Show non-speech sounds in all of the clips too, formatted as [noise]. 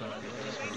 Bom,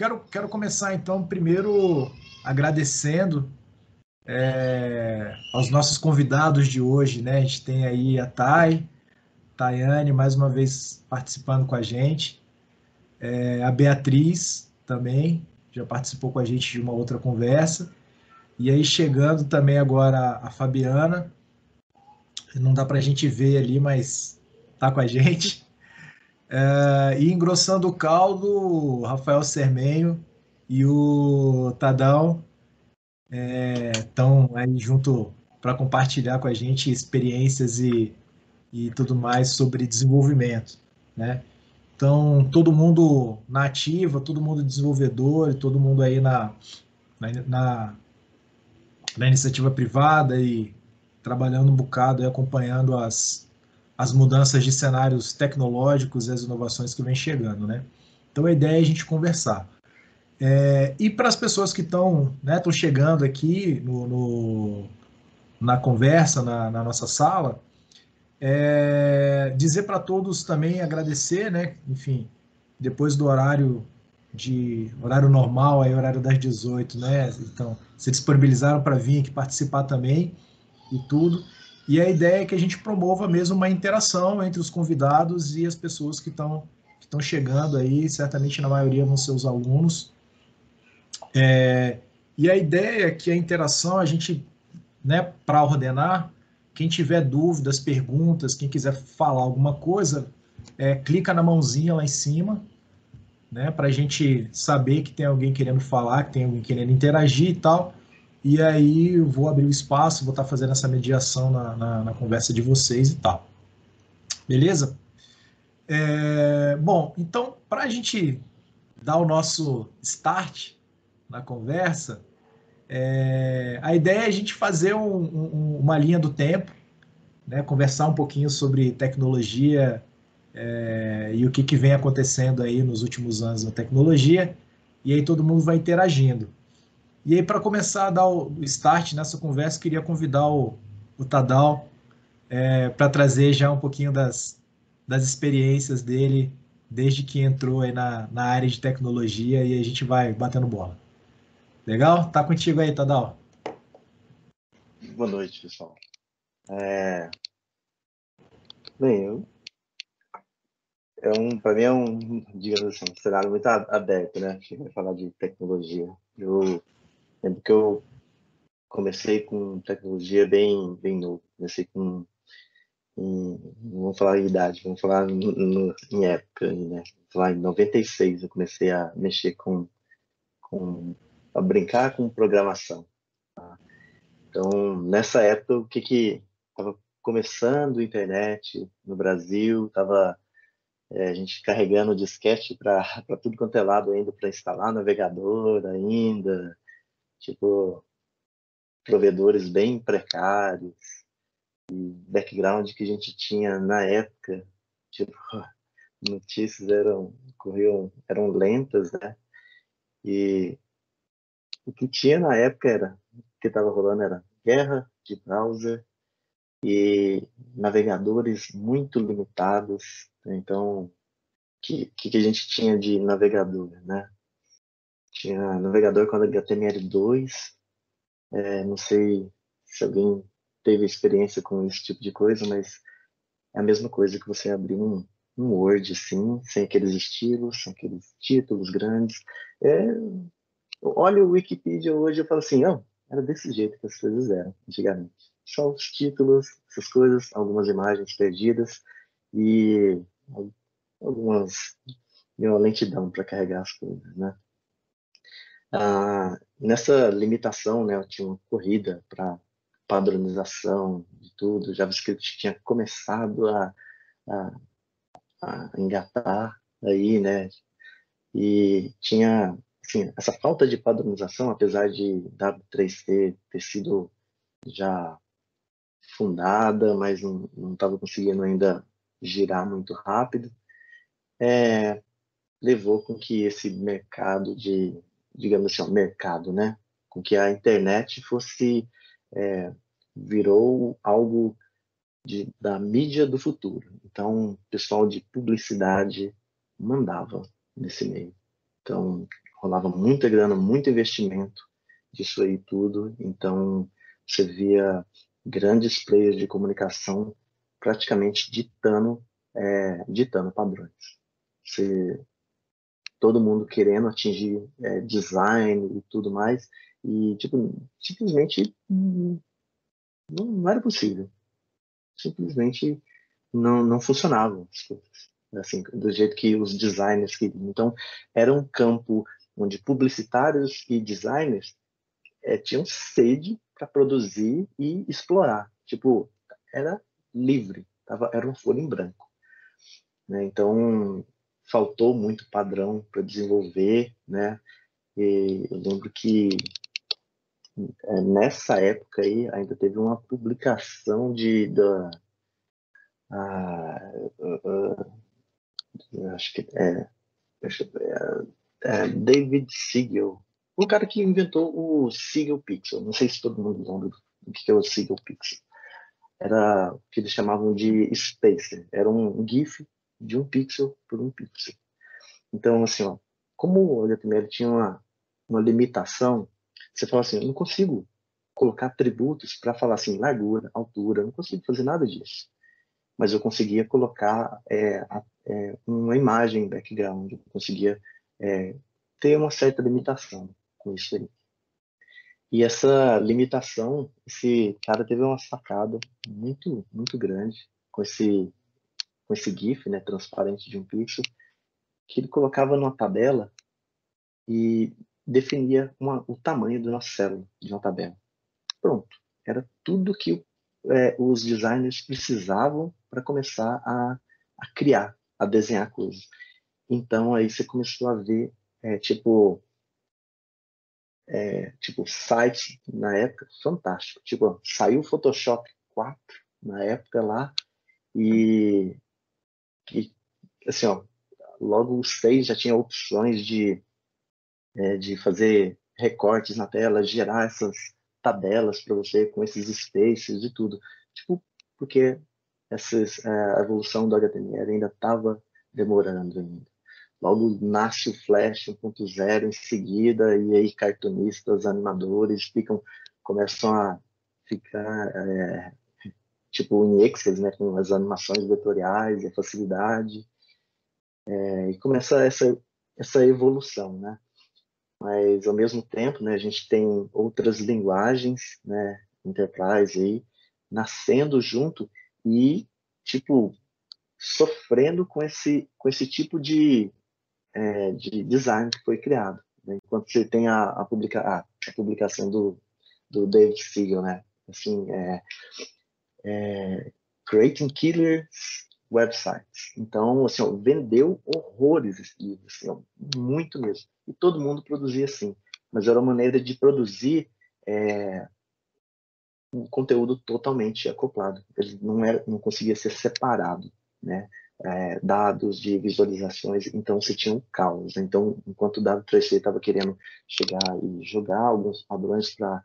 quero, quero começar então primeiro agradecendo é, aos nossos convidados de hoje, né? A gente tem aí a Thay, Tayane, mais uma vez participando com a gente, é, a Beatriz também, já participou com a gente de uma outra conversa, e aí chegando também agora a Fabiana, não dá para a gente ver ali, mas tá com a gente. É, e engrossando o caldo, o Rafael Sermenho e o Tadão estão é, aí junto para compartilhar com a gente experiências e, e tudo mais sobre desenvolvimento, né? Então, todo mundo na ativa, todo mundo desenvolvedor, todo mundo aí na, na, na iniciativa privada e trabalhando um bocado e acompanhando as, as mudanças de cenários tecnológicos e as inovações que vem chegando, né? Então a ideia é a gente conversar. É, e para as pessoas que estão né, chegando aqui no, no, na conversa, na, na nossa sala, é, dizer para todos também agradecer, né? Enfim, depois do horário de horário normal, aí horário das 18, né? Então, se disponibilizaram para vir aqui participar também e tudo. E a ideia é que a gente promova mesmo uma interação entre os convidados e as pessoas que estão que estão chegando aí, certamente na maioria vão ser os alunos. É, e a ideia é que a interação, a gente, né, para ordenar, quem tiver dúvidas, perguntas, quem quiser falar alguma coisa, é, clica na mãozinha lá em cima, né, para a gente saber que tem alguém querendo falar, que tem alguém querendo interagir e tal. E aí eu vou abrir o espaço, vou estar fazendo essa mediação na, na, na conversa de vocês e tal. Beleza? É, bom, então, para a gente dar o nosso start na conversa, é, a ideia é a gente fazer um, um, uma linha do tempo, né, conversar um pouquinho sobre tecnologia é, e o que, que vem acontecendo aí nos últimos anos na tecnologia, e aí todo mundo vai interagindo. E aí, para começar a dar o start nessa conversa, queria convidar o, o Tadal é, para trazer já um pouquinho das, das experiências dele desde que entrou aí na, na área de tecnologia e a gente vai batendo bola. Legal? Tá contigo aí, Tadal. Boa noite, pessoal. É... Bem, eu... é um, para mim é um, digamos assim, um cenário muito aberto, né? A gente vai falar de tecnologia. Eu Lembro que eu comecei com tecnologia bem, bem novo. Comecei com. Em, não vamos falar em idade, vamos falar no, no, em época, né? Em 96 eu comecei a mexer com. com a brincar com programação. Tá? Então, nessa época, o que que. Estava começando a internet no Brasil, estava é, a gente carregando disquete para [laughs] tudo quanto é lado ainda, para instalar navegador ainda, tipo, provedores bem precários, e background que a gente tinha na época, tipo, [laughs] notícias eram, corriam, eram lentas, né? E o que tinha na época era, o que estava rolando era guerra de browser e navegadores muito limitados. Então, o que, que a gente tinha de navegador, né? Tinha navegador com HTML2, é, não sei se alguém teve experiência com esse tipo de coisa, mas é a mesma coisa que você abrir um, um Word, assim, sem aqueles estilos, sem aqueles títulos grandes. É, olha o Wikipedia hoje e falo assim, não, era desse jeito que as coisas eram antigamente. Só os títulos, essas coisas, algumas imagens perdidas e algumas uma lentidão para carregar as coisas, né? Ah, nessa limitação, né, eu tinha uma corrida para padronização de tudo, JavaScript tinha começado a, a, a engatar aí, né, e tinha assim, essa falta de padronização, apesar de W3C ter sido já fundada, mas não estava conseguindo ainda girar muito rápido, é, levou com que esse mercado de, digamos assim, mercado, né, com que a internet fosse é, virou algo de, da mídia do futuro. Então, o pessoal de publicidade mandava nesse meio. Então, rolava muita grana, muito investimento disso aí tudo. Então, você via grandes players de comunicação praticamente ditando, é, ditando padrões. Você, todo mundo querendo atingir é, design e tudo mais, e tipo, simplesmente não, não era possível. Simplesmente não, não funcionavam as coisas. Assim, do jeito que os designers queriam. Então, era um campo onde publicitários e designers é, tinham sede para produzir e explorar. Tipo, era livre, tava, era um folha em branco. Né? Então, faltou muito padrão para desenvolver, né? E eu lembro que é, nessa época aí ainda teve uma publicação de da acho que é, deixa eu ver, é, David Siegel, o cara que inventou o Siegel Pixel. Não sei se todo mundo lembra do que é o Siegel Pixel. Era o que eles chamavam de spacer. Era um GIF de um pixel por um pixel. Então, assim, ó, como o HTML tinha uma, uma limitação, você fala assim, eu não consigo colocar atributos para falar assim, largura, altura, não consigo fazer nada disso. Mas eu conseguia colocar é, é, uma imagem background, eu conseguia é, ter uma certa limitação com isso aí. E essa limitação, esse cara teve uma sacada muito, muito grande com esse, com esse GIF, né, transparente de um pixel, que ele colocava numa tabela e definia uma, o tamanho da nossa célula de uma tabela. Pronto. Era tudo que é, os designers precisavam para começar a, a criar, a desenhar coisas. Então aí você começou a ver, é, tipo, é, tipo, site na época, fantástico. Tipo, saiu o Photoshop 4 na época lá e, e assim, ó, logo o 6 já tinha opções de, é, de fazer recortes na tela, gerar essas tabelas para você com esses spaces e tudo. Tipo, porque essas, é, evolução do HTML ainda estava demorando ainda. Logo nasce o Flash 1.0 em seguida, e aí cartunistas, animadores ficam, começam a ficar é, tipo em Excel, né, com as animações vetoriais, a facilidade, é, e começa essa, essa evolução, né? Mas ao mesmo tempo, né, a gente tem outras linguagens, né, Enterprise aí, nascendo junto e tipo sofrendo com esse com esse tipo de é, de design que foi criado. Né? Enquanto você tem a, a, publica, a, a, publicação do, do David Siegel, né? Assim, é, é, Creating Killer Websites. Então, assim, ó, vendeu horrores esse livro, assim, ó, muito mesmo. E todo mundo produzia assim. Mas era uma maneira de produzir é, um conteúdo totalmente acoplado. Ele não, era, não conseguia ser separado, né? é, dados, de visualizações, então você tinha um caos. Então, enquanto o W3C estava querendo chegar e jogar alguns padrões para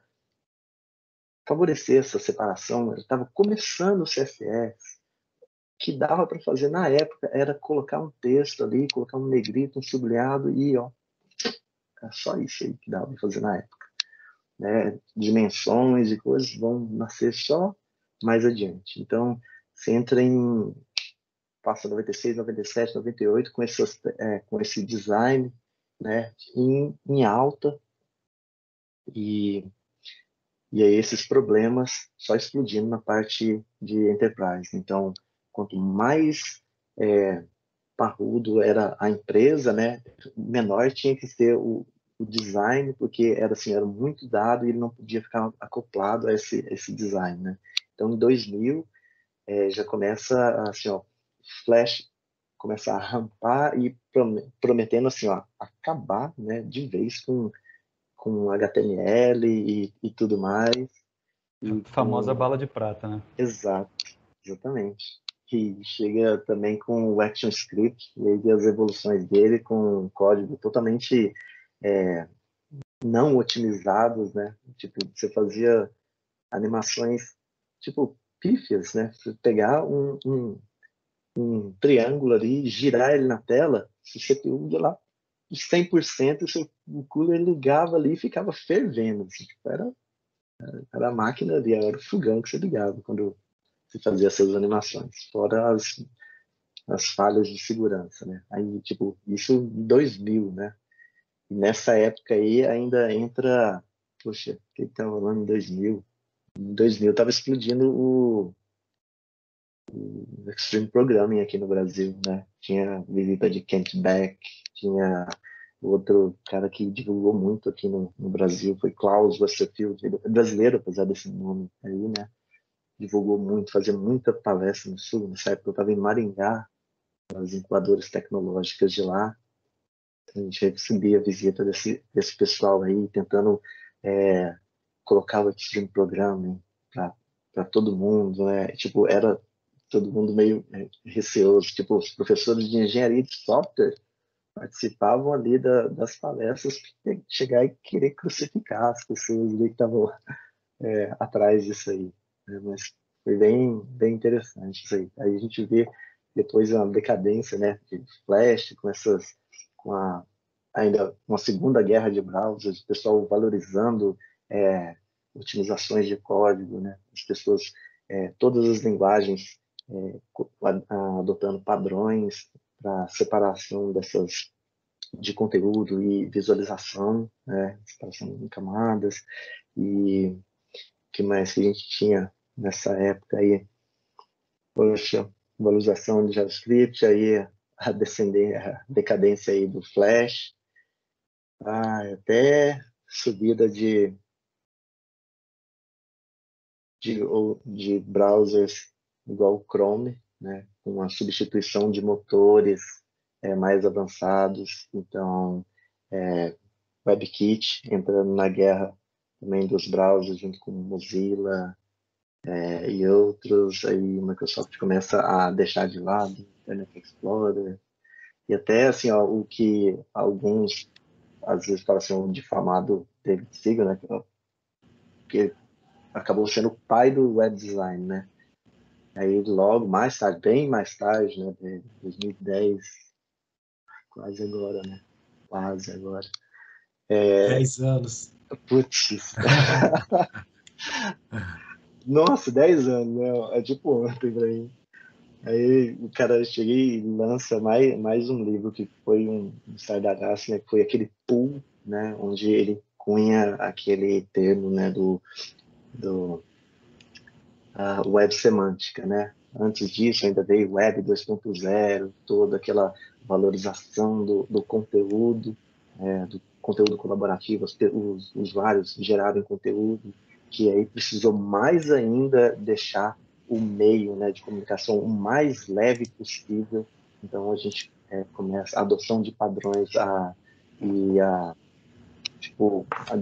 favorecer essa separação, ele estava começando o CSS, que dava para fazer na época era colocar um texto ali, colocar um negrito, um sublinhado e ó, é só isso aí que dava para fazer na época. Né? Dimensões e coisas vão nascer só mais adiante. Então, você entra em passa 96, 97, 98 com, essas, é, com esse design né, em, em alta e, e aí esses problemas só explodindo na parte de enterprise. Então, quanto mais é, parrudo era a empresa, né, menor tinha que ser o, o design, porque era assim, era muito dado e ele não podia ficar acoplado a esse, esse design, né? Então, em 2000, é, já começa assim, ó, Flash começa a rampar e prometendo assim, ó, acabar, né, de vez com com HTML e, e tudo mais. E a famosa com... bala de prata, né? Exato, exatamente. Que chega também com o ActionScript e as evoluções dele com código totalmente é, não otimizados, né? Tipo, você fazia animações tipo pífias, né? Você pegar um, um, um triângulo ali, girar ele na tela, se você ia lá 100%, o seu cooler ligava ali e ficava fervendo. Assim, tipo, era, era a máquina ali, era o fogão que você ligava quando você fazia essas animações. Fora as, as falhas de segurança, né? Aí, tipo, isso em 2000, né? E nessa época aí ainda entra, poxa, o que estava rolando em 2000? Em 2000 estava explodindo o, o Extreme Programming aqui no Brasil, né? Tinha visita de Kent Beck, tinha outro cara que divulgou muito aqui no, no Brasil, foi Klaus Westerfield, é brasileiro, apesar desse nome aí, né? Divulgou muito, fazia muita palestra no Sul, nessa época eu estava em Maringá, as incubadoras tecnológicas de lá, a gente recebia a visita desse, desse pessoal aí, tentando é, colocar o Extreme Programming para todo mundo, né? Tipo, era todo mundo meio é, receoso. Tipo, os professores de engenharia de software participavam ali da, das palestras chegar e querer crucificar as pessoas que estavam é, atrás disso aí. Né? Mas foi bem, bem interessante isso aí. Aí a gente vê depois uma decadência né, de Flash, com essas, com a, ainda uma segunda guerra de browsers, o pessoal valorizando é, otimizações de código, né, as pessoas, é, todas as linguagens é, adotando padrões para separação dessas de conteúdo e visualização, né, separação em camadas. E que mais que a gente tinha nessa época aí, poxa, valorização de JavaScript, aí a a decadência aí do Flash, ah, até subida de de, de browsers igual o Chrome, né, com a substituição de motores é, mais avançados. Então, é, WebKit entrando na guerra também dos browsers junto com Mozilla é, e outros. Aí Microsoft começa a deixar de lado Internet Explorer e até assim ó, o que alguns às vezes falam assim o difamado David Siegel, né, que acabou sendo o pai do web design, né? Aí logo, mais tarde, bem mais tarde, né, 2010, quase agora, né? Quase agora. É... Dez anos. Putz. [laughs] Nossa, 10 anos, né? É tipo ontem pra mim. Aí o cara chega e lança mais, mais um livro que foi um, um Stardust, né? Foi aquele pool, né? Onde ele cunha aquele termo, né? Do, do a web semântica, né? Antes disso, ainda veio web 2.0, toda aquela valorização do, do conteúdo, é, do conteúdo colaborativo, os, os usuários gerarem conteúdo, que aí precisou mais ainda deixar o meio né, de comunicação o mais leve possível. Então, a gente é, começa a adoção de padrões a, e a, tipo, a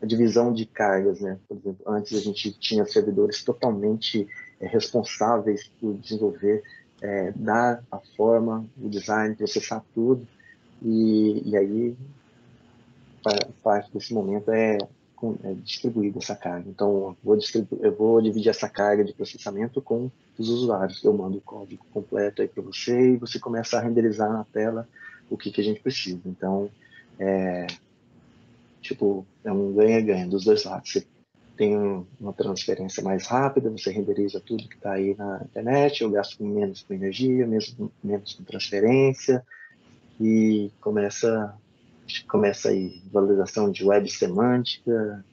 a divisão de cargas, né? Por exemplo, antes a gente tinha servidores totalmente é, responsáveis por desenvolver é, dar a forma, o design, processar tudo. E, e aí, parte desse momento é, é distribuir essa carga. Então, vou eu vou dividir essa carga de processamento com os usuários. Eu mando o código completo aí para você e você começa a renderizar na tela o que, que a gente precisa. Então, é, tipo, é um ganha-ganha dos dois lados. Você tem uma transferência mais rápida, você renderiza tudo que está aí na internet, eu gasto menos com energia, mesmo, menos com transferência, e começa, começa aí valorização de web semântica,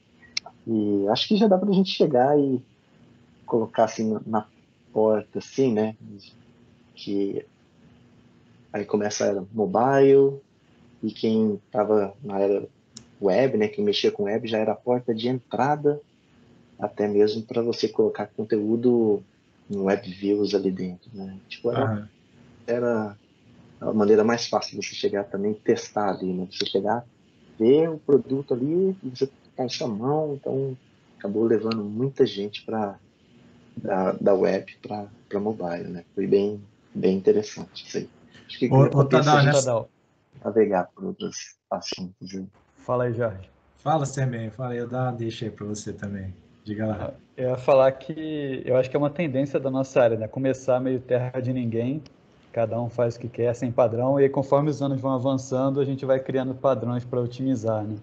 e acho que já dá para a gente chegar e colocar assim na porta, assim, né, que aí começa a era mobile, e quem estava na era web, né, quem mexia com web já era a porta de entrada até mesmo para você colocar conteúdo em web views ali dentro, né? Tipo, era, uhum. era a maneira mais fácil de você chegar também e testar ali, né? Você chegar, ver o produto ali e você com sua mão, então acabou levando muita gente para da, da web para mobile, né? Foi bem, bem interessante isso aí. Acho que ô, ô, Tadal, navegar por outros assuntos. Aí. Fala aí, Jorge. Fala, Sermen. Fala aí, eu dar deixa aí para você também. Diga lá. Eu ia falar que eu acho que é uma tendência da nossa área, né? Começar meio terra de ninguém, cada um faz o que quer, sem padrão, e aí, conforme os anos vão avançando, a gente vai criando padrões para otimizar, né?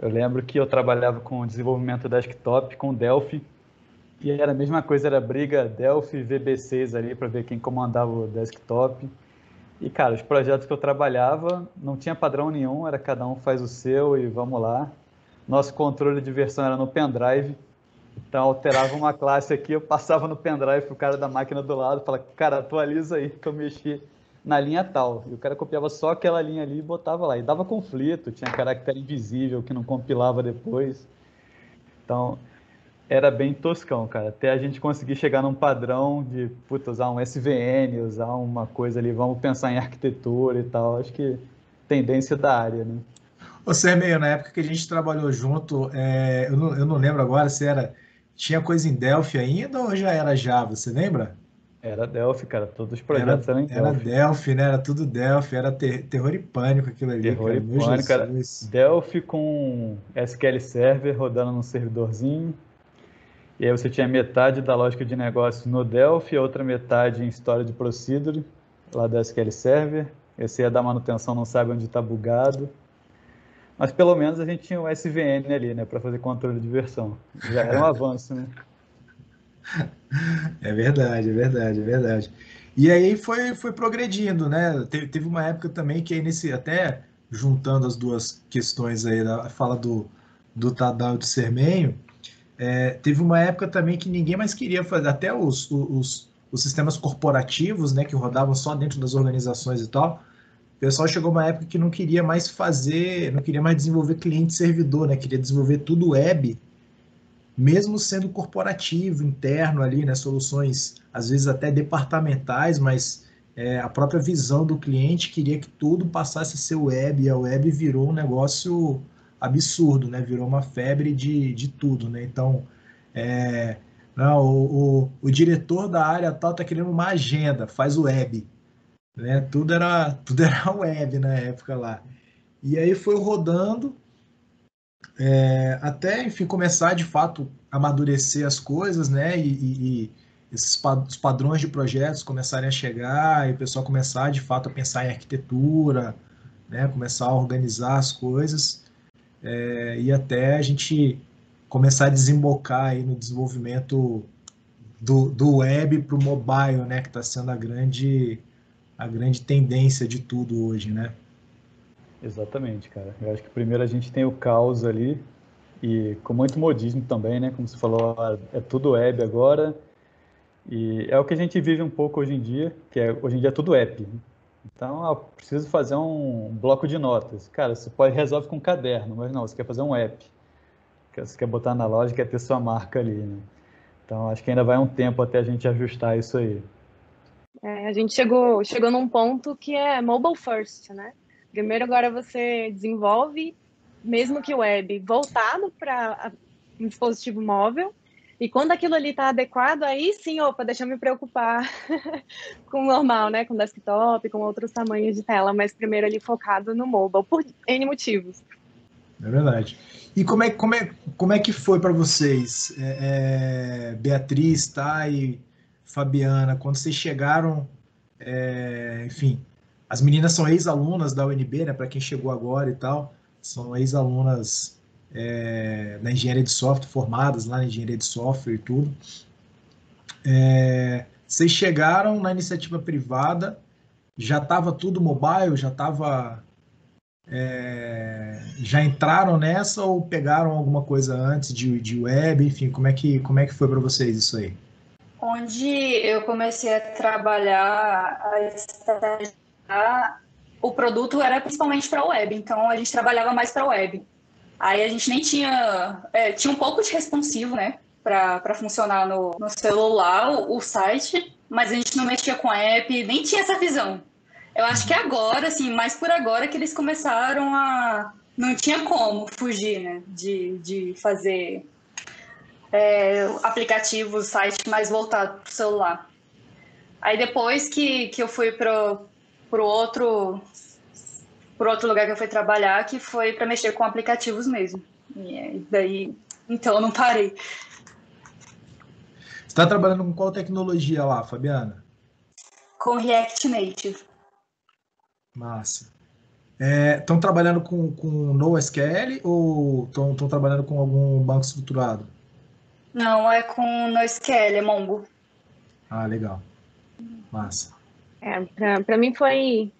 Eu lembro que eu trabalhava com desenvolvimento desktop com Delphi, e era a mesma coisa, era briga Delphi VB6 ali para ver quem comandava o desktop. E, cara, os projetos que eu trabalhava não tinha padrão nenhum, era cada um faz o seu e vamos lá. Nosso controle de versão era no pendrive. Então, alterava uma classe aqui, eu passava no pendrive pro cara da máquina do lado, falava, cara, atualiza aí que eu mexi na linha tal. E o cara copiava só aquela linha ali e botava lá. E dava conflito, tinha caractere invisível que não compilava depois. Então, era bem toscão, cara. Até a gente conseguir chegar num padrão de, puta, usar um SVN, usar uma coisa ali, vamos pensar em arquitetura e tal. Acho que tendência da área, né? Você meio na época que a gente trabalhou junto, é, eu, não, eu não lembro agora se era. Tinha coisa em Delphi ainda ou já era Java? Você lembra? Era Delphi, cara. Todos os projetos era, eram em Delphi. Era Delphi, né? Era tudo Delphi. Era ter, terror e pânico aquilo ali. Terror cara. e pânico. Cara. Delphi com SQL Server rodando num servidorzinho. E aí você tinha metade da lógica de negócio no Delphi, a outra metade em história de procedure, lá da SQL Server. Esse ia dar manutenção, não sabe onde está bugado. Mas pelo menos a gente tinha o SVN ali, né, para fazer controle de versão. Já era um [laughs] avanço, né? É verdade, é verdade, é verdade. E aí foi, foi progredindo, né? Teve, teve uma época também que aí nesse, até juntando as duas questões aí, a fala do, do Tadal e do Sermenho, é, teve uma época também que ninguém mais queria fazer, até os, os, os sistemas corporativos, né, que rodavam só dentro das organizações e tal, o pessoal chegou uma época que não queria mais fazer, não queria mais desenvolver cliente-servidor, né? Queria desenvolver tudo web, mesmo sendo corporativo, interno ali, né? Soluções, às vezes até departamentais, mas é, a própria visão do cliente queria que tudo passasse a ser web, e a web virou um negócio absurdo, né? Virou uma febre de, de tudo, né? Então, é, não, o, o, o diretor da área tal tá querendo uma agenda, faz web né? Tudo era, tudo era [laughs] web na época lá. E aí foi rodando é, até, enfim, começar de fato a amadurecer as coisas, né? E, e, e esses os padrões de projetos começarem a chegar e o pessoal começar de fato a pensar em arquitetura, né? Começar a organizar as coisas é, e até a gente começar a desembocar aí no desenvolvimento do, do web para o mobile, né? Que está sendo a grande a grande tendência de tudo hoje, né? Exatamente, cara. Eu acho que primeiro a gente tem o caos ali e com muito modismo também, né? Como você falou, é tudo web agora e é o que a gente vive um pouco hoje em dia, que é hoje em dia é tudo app. Então, eu preciso fazer um bloco de notas. Cara, você pode resolve com um caderno, mas não, você quer fazer um app. Você quer botar na loja, quer ter sua marca ali, né? Então, acho que ainda vai um tempo até a gente ajustar isso aí. É, a gente chegou, chegou num ponto que é mobile first, né? Primeiro agora você desenvolve, mesmo que web, voltado para um dispositivo móvel, E quando aquilo ali está adequado, aí sim, opa, deixa eu me preocupar [laughs] com o normal, né? Com desktop, com outros tamanhos de tela, mas primeiro ali focado no mobile, por N motivos. É verdade. E como é, como é, como é que foi para vocês, é, é, Beatriz, Thay, Fabiana, quando vocês chegaram, é, enfim, as meninas são ex-alunas da UNB, né? Para quem chegou agora e tal, são ex-alunas é, na engenharia de software, formadas lá na engenharia de software e tudo. É, vocês chegaram na iniciativa privada, já estava tudo mobile, já estava. É, já entraram nessa ou pegaram alguma coisa antes de, de web? Enfim, como é que, como é que foi para vocês isso aí? Onde eu comecei a trabalhar a o produto era principalmente para web, então a gente trabalhava mais para web. Aí a gente nem tinha. É, tinha um pouco de responsivo, né? Para funcionar no, no celular, o, o, site, mas a gente não mexia com a app, nem tinha essa visão. Eu acho que agora, assim, mais por agora que eles começaram a. Não tinha como fugir, né? De, de fazer é, aplicativos, site mais voltado para celular. Aí depois que, que eu fui para o outro por outro lugar que eu fui trabalhar, que foi para mexer com aplicativos mesmo. E daí, então eu não parei. Você está trabalhando com qual tecnologia lá, Fabiana? Com React Native. Massa. Estão é, trabalhando com, com NoSQL ou estão trabalhando com algum banco estruturado? Não, é com NoSQL, é Mongo. Ah, legal. Massa. É, para mim foi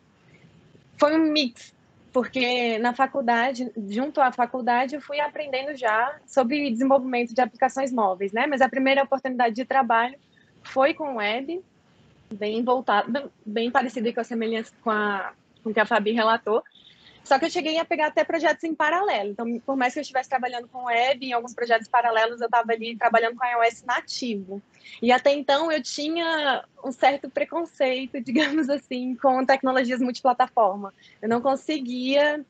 foi um mix, porque na faculdade, junto à faculdade, eu fui aprendendo já sobre desenvolvimento de aplicações móveis, né? Mas a primeira oportunidade de trabalho foi com web, bem voltado, bem parecido com a semelhança com a com que a Fabi relatou. Só que eu cheguei a pegar até projetos em paralelo. Então, por mais que eu estivesse trabalhando com web, em alguns projetos paralelos, eu estava ali trabalhando com iOS nativo. E até então eu tinha um certo preconceito, [laughs] digamos assim, com tecnologias multiplataforma. Eu não conseguia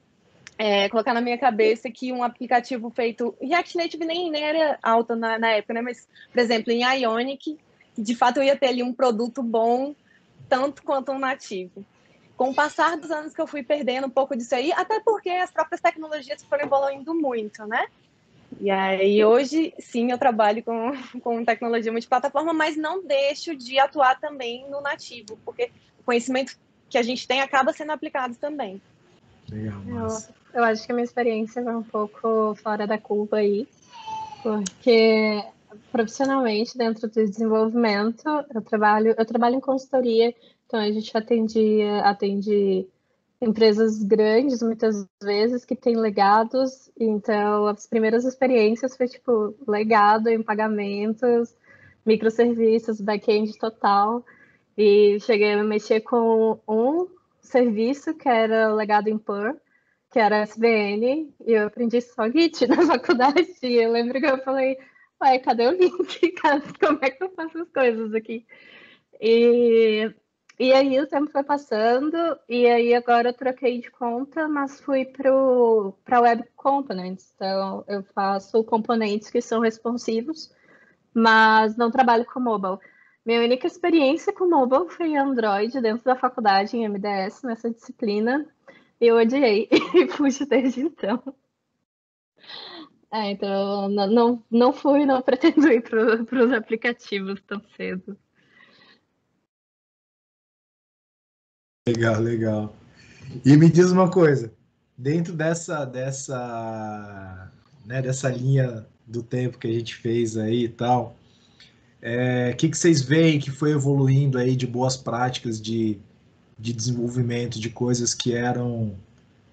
é, colocar na minha cabeça que um aplicativo feito. React Native nem, nem era alto na, na época, né? Mas, por exemplo, em Ionic, de fato eu ia ter ali um produto bom, tanto quanto um nativo com o passar dos anos que eu fui perdendo um pouco disso aí, até porque as próprias tecnologias foram evoluindo muito, né? E aí hoje sim eu trabalho com, [laughs] com tecnologia multiplataforma, mas não deixo de atuar também no nativo, porque o conhecimento que a gente tem acaba sendo aplicado também. Legal, eu, eu acho que a minha experiência vai um pouco fora da curva aí, porque profissionalmente dentro do desenvolvimento eu trabalho eu trabalho em consultoria então a gente atendia, atende empresas grandes muitas vezes que têm legados. Então as primeiras experiências foi tipo legado em pagamentos, microserviços, back-end total. E cheguei a mexer com um serviço que era legado em Perl, que era SVN, e eu aprendi só Git [laughs] na faculdade. E eu lembro que eu falei, ué, cadê o link? [laughs] Como é que eu faço as coisas aqui? E e aí o tempo foi passando, e aí agora eu troquei de conta, mas fui para Web Components. Então eu faço componentes que são responsivos, mas não trabalho com mobile. Minha única experiência com mobile foi Android, dentro da faculdade, em MDS, nessa disciplina. Eu odiei [laughs] e fugi desde então. É, então, não, não, não fui, não [laughs] pretendo ir para os aplicativos tão cedo. Legal, legal. E me diz uma coisa, dentro dessa dessa né, dessa linha do tempo que a gente fez aí e tal, o é, que, que vocês veem que foi evoluindo aí de boas práticas de, de desenvolvimento de coisas que eram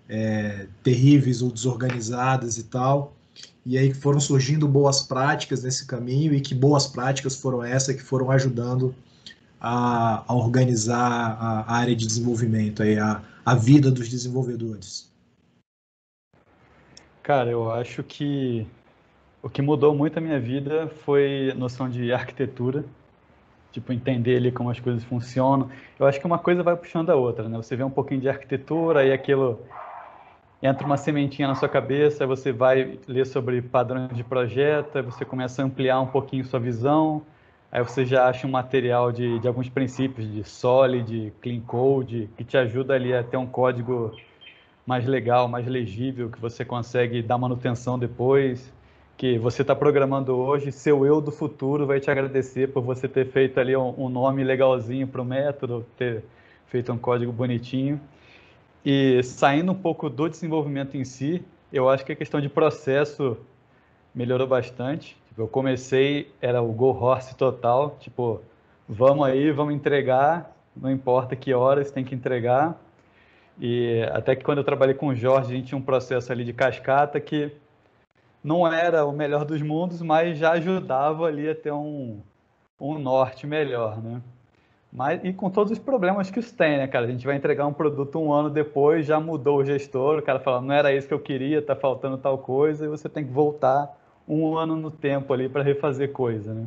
é, terríveis ou desorganizadas e tal, e aí que foram surgindo boas práticas nesse caminho e que boas práticas foram essas que foram ajudando a, a organizar a, área de desenvolvimento, aí, a, a vida dos desenvolvedores? Cara, eu acho que o que mudou muito a minha vida foi a noção de arquitetura, tipo, entender ali como as coisas funcionam. Eu acho que uma coisa vai puxando a outra, né? Você vê um pouquinho de arquitetura e aquilo entra uma sementinha na sua cabeça, você vai ler sobre padrões de projeto, você começa a ampliar um pouquinho sua visão, aí você já acha um material de, de alguns princípios de Solid, Clean Code, que te ajuda ali a ter um código mais legal, mais legível, que você consegue dar manutenção depois, que você está programando hoje, seu eu do futuro vai te agradecer por você ter feito ali um, um nome legalzinho para o método, ter feito um código bonitinho. E saindo um pouco do desenvolvimento em si, eu acho que a questão de processo melhorou bastante. Tipo, eu comecei, era o Go Horse total, tipo, vamos aí, vamos entregar, não importa que horas tem que entregar. E até que quando eu trabalhei com o Jorge, a gente tinha um processo ali de cascata que não era o melhor dos mundos, mas já ajudava ali a ter um, um norte melhor, né? Mas, e com todos os problemas que isso tem, né, cara? A gente vai entregar um produto um ano depois, já mudou o gestor, o cara fala, não era isso que eu queria, tá faltando tal coisa, e você tem que voltar um ano no tempo ali para refazer coisa, né?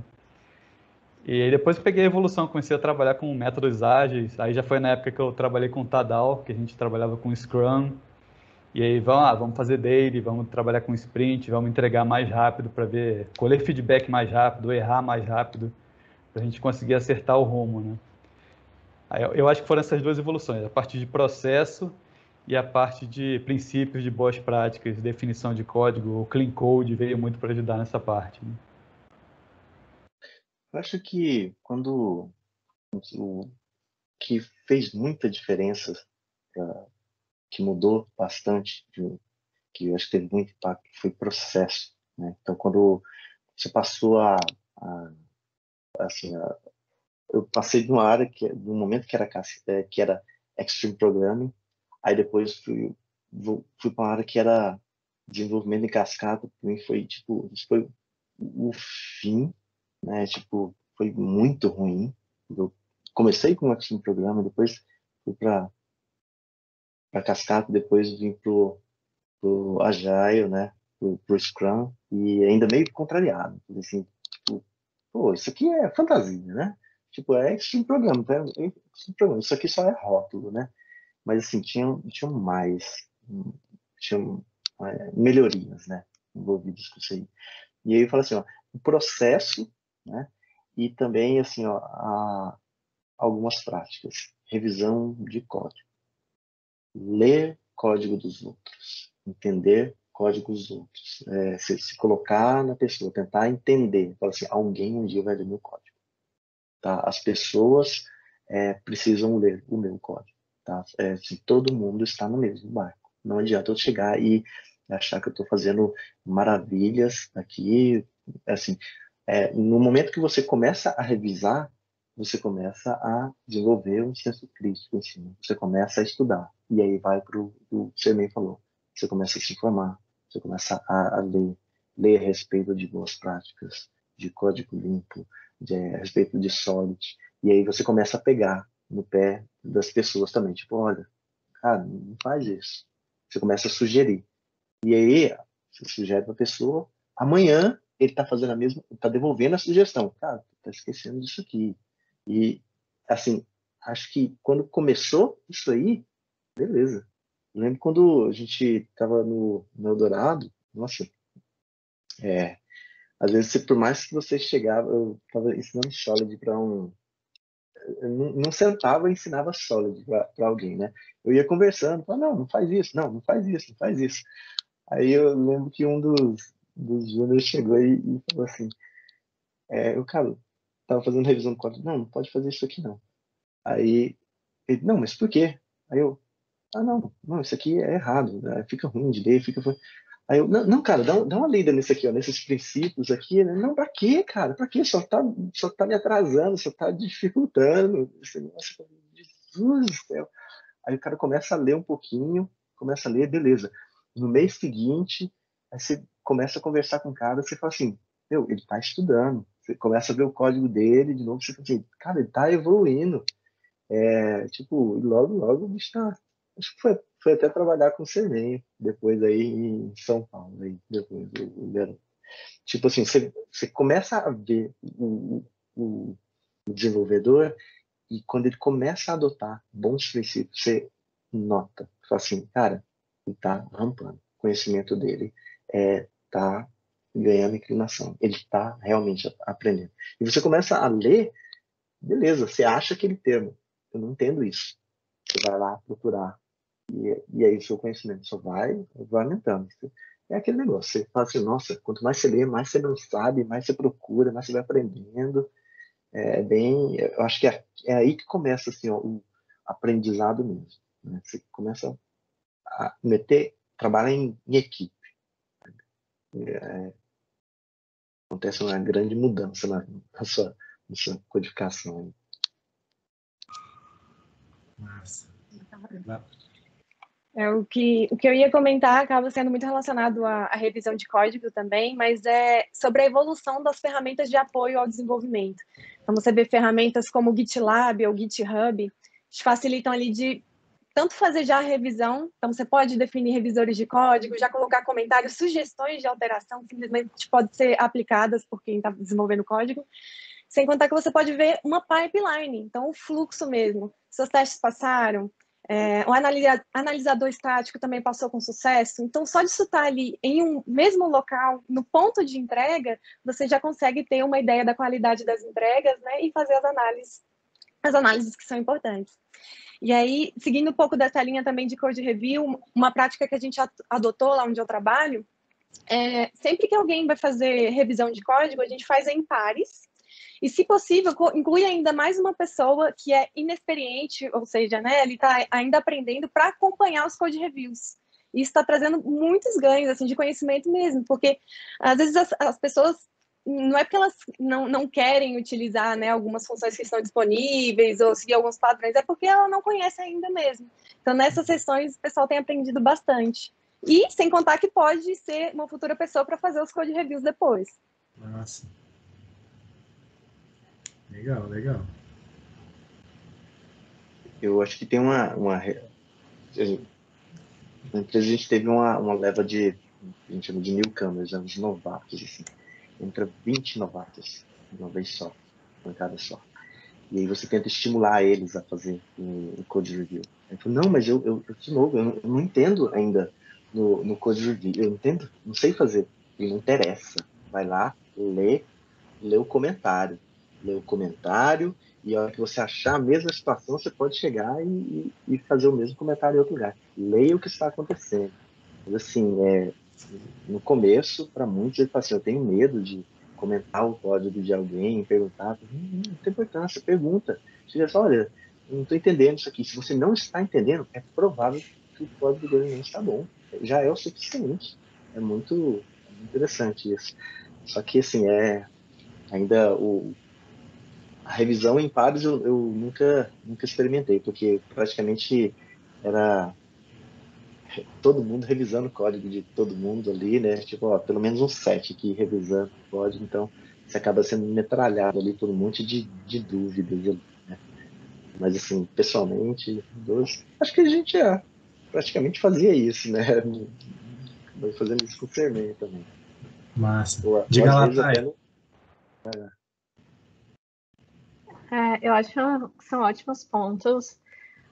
E aí depois eu peguei a evolução, comecei a trabalhar com métodos ágeis, aí já foi na época que eu trabalhei com Tadal, que a gente trabalhava com Scrum, e aí vamos, ah, vamos fazer daily, vamos trabalhar com sprint, vamos entregar mais rápido para ver, colher feedback mais rápido, errar mais rápido, para a gente conseguir acertar o rumo, né? Eu acho que foram essas duas evoluções, a parte de processo e a parte de princípios de boas práticas, definição de código, o Clean Code veio muito para ajudar nessa parte. Né? Eu acho que quando o que fez muita diferença, que mudou bastante, que eu acho que teve muito impacto, foi processo. Né? Então, quando você passou a, a assim, a, eu passei de uma área que de um momento que era é, que era extreme programming aí depois fui fui para uma área que era desenvolvimento em cascata para mim foi tipo foi o fim né tipo foi muito ruim eu comecei com extreme programming depois fui para para cascata depois vim pro pro agile né pro, pro scrum e ainda meio contrariado assim tipo, pô isso aqui é fantasia né Tipo, é extreme programa, tá? É programa. Isso aqui só é rótulo, né? Mas assim, tinha, tinha mais, tinha é, melhorias, né? Envolvidas com isso aí. E aí eu falo assim, ó, o processo, né? E também, assim, ó, a, algumas práticas. Revisão de código. Ler código dos outros. Entender código dos outros. É, se, se, colocar na pessoa, tentar entender. Fala assim, alguém um dia vai ler meu código. Tá? As pessoas é, precisam ler o meu código. Tá? É, se todo mundo está no mesmo barco. Não adianta eu chegar e achar que eu estou fazendo maravilhas aqui. Assim, é, no momento que você começa a revisar, você começa a desenvolver um senso crítico em cima. Você começa a estudar. E aí vai para o que você nem falou. Você começa a se informar. Você começa a, a ler. Ler a respeito de boas práticas, de código limpo, de, a respeito de Solid. E aí você começa a pegar no pé das pessoas também. Tipo, olha, cara, não faz isso. Você começa a sugerir. E aí você sugere para a pessoa, amanhã ele está fazendo a mesma, está devolvendo a sugestão. Cara, tá esquecendo disso aqui. E, assim, acho que quando começou isso aí, beleza. Eu lembro quando a gente estava no, no Eldorado, nossa, é, às vezes, por mais que você chegava, eu estava ensinando Solid para um. Não, sentava e ensinava Solid para alguém, né? Eu ia conversando, falava, não, não faz isso, não, não faz isso, não faz isso. Aí eu lembro que um dos, dos júniores chegou e, e, falou assim: é, eu, cara, tava fazendo revisão do código, não, não pode fazer isso aqui não. Aí ele, não, mas por quê? Aí eu, ah, não, não, isso aqui é errado, né? fica ruim de ler, fica. Aí eu, não, não cara, dá, dá, uma lida nesse aqui, ó, nesses princípios aqui. Né? Não, pra quê, cara? Pra quê? Só tá, só tá me atrasando, só tá [laughs] dificultando. Nossa, Jesus do céu. Aí o cara começa a ler um pouquinho, começa a ler, beleza. No mês seguinte, aí você começa a conversar com o cara, você fala assim, meu, ele tá estudando. Você começa a ver o código dele, de novo, você fala assim, cara, ele tá evoluindo. É, tipo, logo, logo o bicho tá, acho que foi, foi até trabalhar com o Cervenho, depois aí em São Paulo, aí, depois o, garoto. Tipo assim, você, você começa a ver o, o, o desenvolvedor e quando ele começa a adotar bons princípios, você nota, fala assim, cara, está rampando. O conhecimento dele é, ganhando inclinação. Ele está realmente aprendendo. E você começa a ler, beleza, você acha aquele termo. Eu não entendo isso. Você vai lá procurar. E, e aí o seu conhecimento só vai, vai aumentando. É aquele negócio. Você fala assim, nossa, quanto mais você lê, mais você não sabe, mais você procura, mais você vai aprendendo. É bem, eu acho que é, é aí que começa assim, ó, o aprendizado mesmo. Né? Você começa a meter, trabalhar em, em equipe. É, acontece uma grande mudança na, na, sua, na sua codificação. Massa. É, o, que, o que eu ia comentar acaba sendo muito relacionado à, à, revisão de código também, mas é sobre a evolução das ferramentas de apoio ao desenvolvimento. Então, você vê ferramentas como o GitLab ou GitHub, que facilitam ali de tanto fazer já a revisão, então você pode definir revisores de código, já colocar comentários, sugestões de alteração, simplesmente pode ser aplicadas por quem está desenvolvendo código, sem contar que você pode ver uma pipeline, então o fluxo mesmo. Seus testes passaram, é, o analisador estático também passou com sucesso. Então, só de isso estar ali em um mesmo local, no ponto de entrega, você já consegue ter uma ideia da qualidade das entregas né, e fazer as análises, as análises que são importantes. E aí, seguindo um pouco dessa linha também de code review, uma prática que a gente adotou lá onde eu trabalho, é, sempre que alguém vai fazer revisão de código, a gente faz em pares, e, se possível, inclui ainda mais uma pessoa que é inexperiente, ou seja, né, ele está ainda aprendendo para acompanhar os code reviews. Isso está trazendo muitos ganhos assim, de conhecimento mesmo, porque às vezes as, as pessoas não é porque elas não, não querem utilizar né, algumas funções que estão disponíveis ou seguir alguns padrões, é porque ela não conhece ainda mesmo. Então, nessas sessões, o pessoal tem aprendido bastante. E sem contar que pode ser uma futura pessoa para fazer os code reviews depois. Nossa. Legal, legal. Eu acho que tem uma. uma na empresa a gente teve uma, uma leva de. A gente chama de newcomers, né, novatos, assim. Entra 20 novatos uma vez só, cada só. E aí você tenta estimular eles a fazer o, code review. Ele falou, não, mas eu, eu, eu de novo, eu não, eu não, entendo ainda no, no code review. Eu entendo, não sei fazer. E não interessa. Vai lá, lê, lê o comentário ler o comentário e a hora que você achar a mesma situação, você pode chegar e, e fazer o mesmo comentário em outro lugar. Leia o que está acontecendo. Mas, assim, é, no começo, para muitos, ele fala assim, eu tenho medo de comentar o código de alguém, perguntar. Hum, não tem importância, pergunta. Você diz, olha, não estou entendendo isso aqui. Se você não está entendendo, é provável que o código dele não está bom. Já é o suficiente. É muito, interessante isso. Só que, assim, é ainda o a revisão em pares eu, eu, nunca, nunca experimentei, porque praticamente era todo mundo revisando o código de todo mundo ali, né? Tipo, ó, pelo menos um set aqui revisando o código, então você acaba sendo metralhado ali por um monte de, de dúvidas. Né? Mas assim, pessoalmente, dois, acho que a gente já praticamente fazia isso, né? [laughs] Fazendo isso com o também. Massa. Ou, Diga lá, Thay. É, eu acho que são ótimos pontos.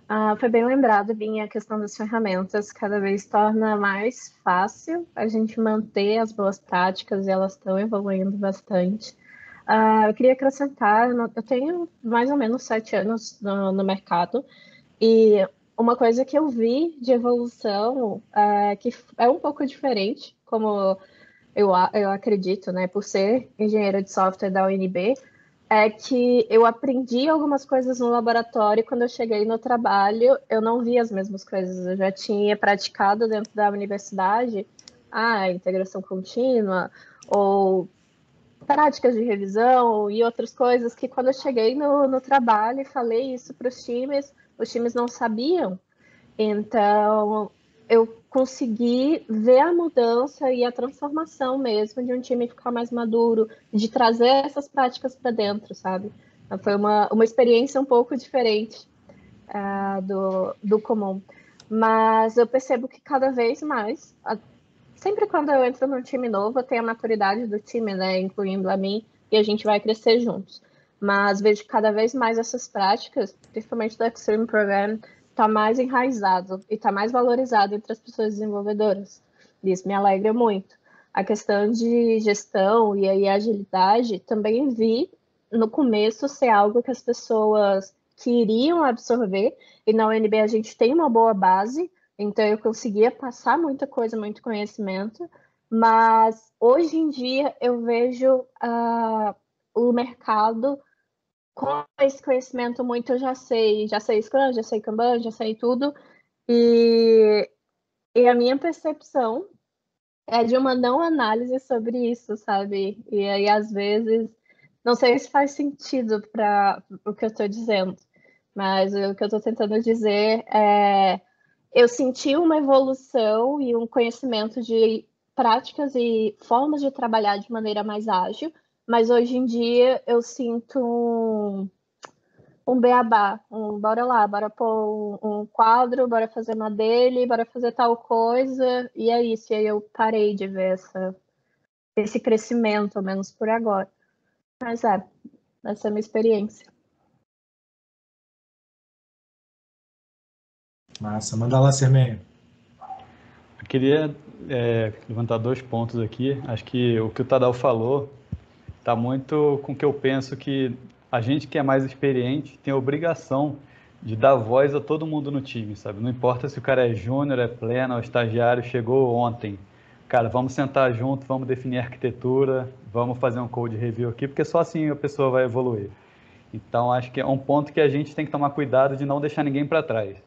Uh, foi bem lembrado, Binha, a questão das ferramentas cada vez torna mais fácil a gente manter as boas práticas e elas estão evoluindo bastante. Uh, eu queria acrescentar, eu tenho mais ou menos sete anos no, no mercado e uma coisa que eu vi de evolução uh, que é um pouco diferente, como eu, eu acredito, né, por ser engenheira de software da UNB, é que eu aprendi algumas coisas no laboratório e quando eu cheguei no trabalho eu não vi as mesmas coisas. Eu já tinha praticado dentro da universidade a integração contínua ou práticas de revisão e outras coisas que quando eu cheguei no, no trabalho e falei isso para os times, os times não sabiam. Então eu consegui ver a mudança e a transformação mesmo de um time ficar mais maduro, de trazer essas práticas para dentro, sabe? Então, foi uma, uma experiência um pouco diferente uh, do, do comum. Mas eu percebo que cada vez mais, sempre quando eu entro num time novo, eu tenho a maturidade do time, né, incluindo a mim, e a gente vai crescer juntos. Mas vejo cada vez mais essas práticas, principalmente do Extreme Program, está mais enraizado e está mais valorizado entre as pessoas desenvolvedoras. Isso me alegra muito. A questão de gestão e aí agilidade também vi no começo ser algo que as pessoas queriam absorver, e na UNB a gente tem uma boa base, então eu conseguia passar muita coisa, muito conhecimento, mas hoje em dia eu vejo uh, o mercado com esse conhecimento muito, eu já sei, já sei Scrum, já sei Kanban, já sei tudo, e, e a minha percepção é de uma não análise sobre isso, sabe? E aí, às vezes, não sei se faz sentido para o que eu estou dizendo, mas o que eu estou tentando dizer é eu senti uma evolução e um conhecimento de práticas e formas de trabalhar de maneira mais ágil, mas hoje em dia eu sinto um, um beabá, um bora lá, bora pôr um, um quadro, bora fazer uma dele, bora fazer tal coisa, e é isso. E aí eu parei de ver essa, esse crescimento, ao menos por agora. Mas é, essa é a minha experiência. Massa, manda lá, Sermenho. Eu queria é, levantar dois pontos aqui. Acho que o que o Tadal falou está muito com o que eu penso que a gente que é mais experiente tem a obrigação de dar voz a todo mundo no time, sabe? Não importa se o cara é júnior, é pleno, é estagiário, chegou ontem. Cara, vamos sentar junto, vamos definir arquitetura, vamos fazer um code review aqui, porque só assim a pessoa vai evoluir. Então, acho que é um ponto que a gente tem que tomar cuidado de não deixar ninguém para trás.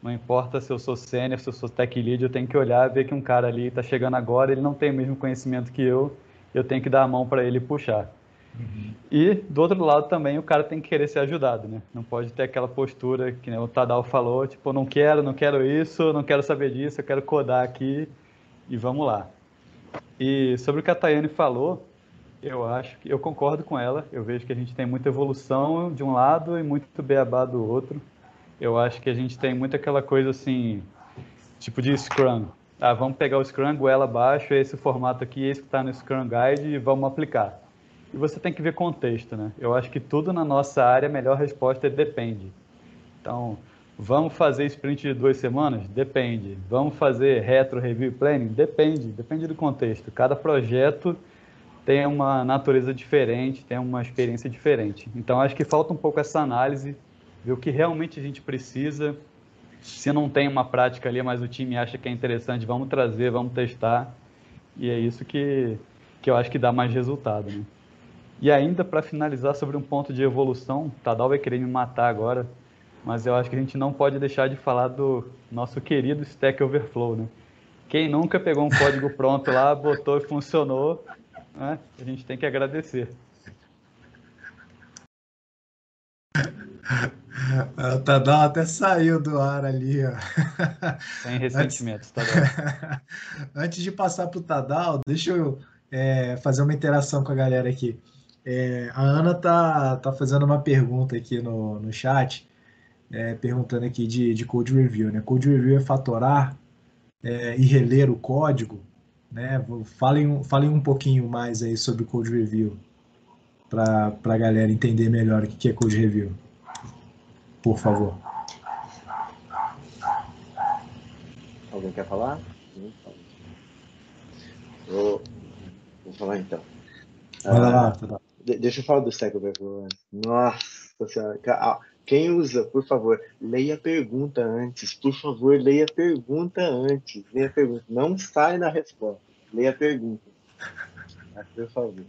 Não importa se eu sou sênior, se eu sou tech lead, eu tenho que olhar ver que um cara ali está chegando agora, ele não tem o mesmo conhecimento que eu, eu tenho que dar a mão para ele puxar. Uhum. E, do outro lado, também o cara tem que querer ser ajudado, né? Não pode ter aquela postura que né, o Tadal falou, tipo, não quero, não quero isso, não quero saber disso, eu quero codar aqui e vamos lá. E sobre o que a Tayane falou, eu acho que eu concordo com ela. Eu vejo que a gente tem muita evolução de um lado e muito beabá do outro. Eu acho que a gente tem muito aquela coisa assim, tipo de Scrum ah, vamos pegar o Scrum, goela abaixo, esse formato aqui, esse que está no Scrum Guide e vamos aplicar. E você tem que ver contexto, né? Eu acho que tudo na nossa área, a melhor resposta é depende. Então, vamos fazer sprint de duas semanas? Depende. Vamos fazer retro review planning? Depende, depende do contexto. Cada projeto tem uma natureza diferente, tem uma experiência diferente. Então, acho que falta um pouco essa análise, ver o que realmente a gente precisa, se não tem uma prática ali, mas o time acha que é interessante, vamos trazer, vamos testar. E é isso que, que eu acho que dá mais resultado. Né? E ainda para finalizar sobre um ponto de evolução, Tadal vai querer me matar agora, mas eu acho que a gente não pode deixar de falar do nosso querido Stack Overflow. Né? Quem nunca pegou um código pronto lá, botou e funcionou, né? a gente tem que agradecer. O Tadal até saiu do ar ali, ó. Sem ressentimentos, [laughs] Tadal. Antes de passar para o Tadal, deixa eu é, fazer uma interação com a galera aqui. É, a Ana tá, tá fazendo uma pergunta aqui no, no chat, é, perguntando aqui de, de code review. Né? Code review é fatorar é, e reler o código. Né? Falem, falem um pouquinho mais aí sobre code review para a galera entender melhor o que é code review por favor. Alguém quer falar? Vou, vou falar então. Vai lá, ah, tá deixa eu falar do Stack Overflow. Nossa senhora. Ah, quem usa, por favor, leia a pergunta antes. Por favor, leia a pergunta antes. Leia a pergunta. Não sai na resposta. Leia a pergunta. Mas, por favor.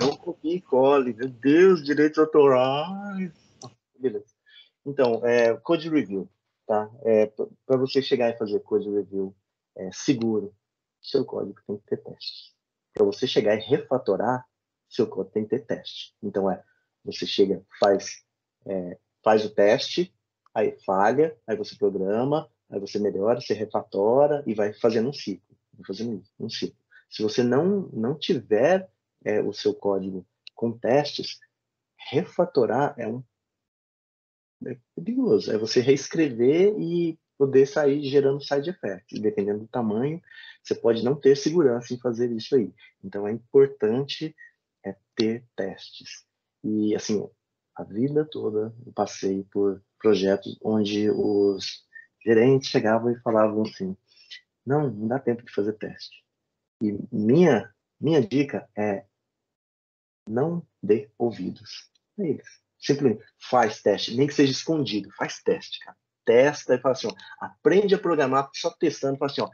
Não copie e cole. Meu Deus, direitos autorais. Beleza. Então, é, code review, tá? É, para você chegar e fazer code review é, seguro, seu código tem que ter teste. Para você chegar e refatorar, seu código tem que ter teste. Então, é, você chega, faz, é, faz o teste, aí falha, aí você programa, aí você melhora, você refatora e vai fazendo um ciclo. Fazendo um ciclo. Se você não, não tiver é, o seu código com testes, refatorar é um é perigoso. É você reescrever e poder sair gerando side effects. Dependendo do tamanho, você pode não ter segurança em fazer isso aí. Então é importante é, ter testes. E assim, a vida toda eu passei por projetos onde os gerentes chegavam e falavam assim: não, não dá tempo de fazer teste. E minha, minha dica é não dê ouvidos a eles. Simplesmente faz teste, nem que seja escondido, faz teste, cara. Testa e fala assim, ó, aprende a programar só testando, fala assim, ó,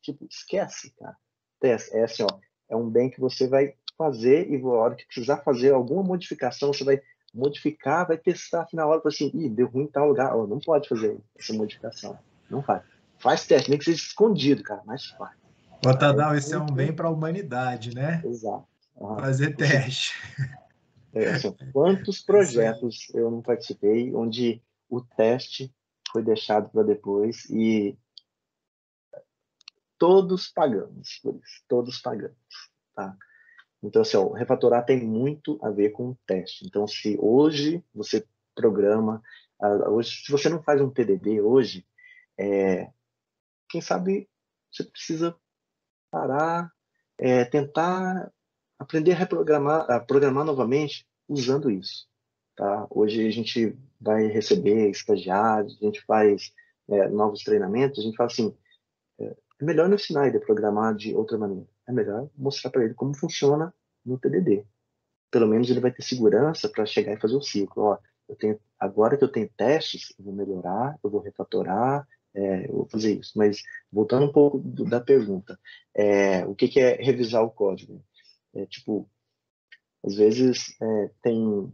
tipo, esquece, cara. Testa, é assim, ó, é um bem que você vai fazer e na hora que precisar fazer alguma modificação, você vai modificar, vai testar na hora, assim, ih, deu ruim em tal lugar, ó, não pode fazer essa modificação, não faz. Faz teste, nem que seja escondido, cara, mas faz. Ô, Tadal, isso é um bem para a humanidade, né? Exato. Uhum. Fazer teste. É, assim, quantos [laughs] projetos eu não participei onde o teste foi deixado para depois e todos pagamos por isso, todos pagamos, tá? Então, assim, ó, o refatorar tem muito a ver com o teste. Então, se hoje você programa, hoje, se você não faz um TDD hoje, é, quem sabe você precisa parar, é, tentar aprender a reprogramar, a programar novamente usando isso. Tá? Hoje a gente vai receber estagiários, a gente faz é, novos treinamentos, a gente fala assim, é, é melhor não ensinar ele a programar de outra maneira, é melhor mostrar para ele como funciona no TDD. Pelo menos ele vai ter segurança para chegar e fazer o ciclo. Ó, eu tenho, agora que eu tenho testes, eu vou melhorar, eu vou refatorar, é, eu vou fazer isso. Mas voltando um pouco do, da pergunta, é, o que, que, é revisar o código? É, tipo, às vezes é, tem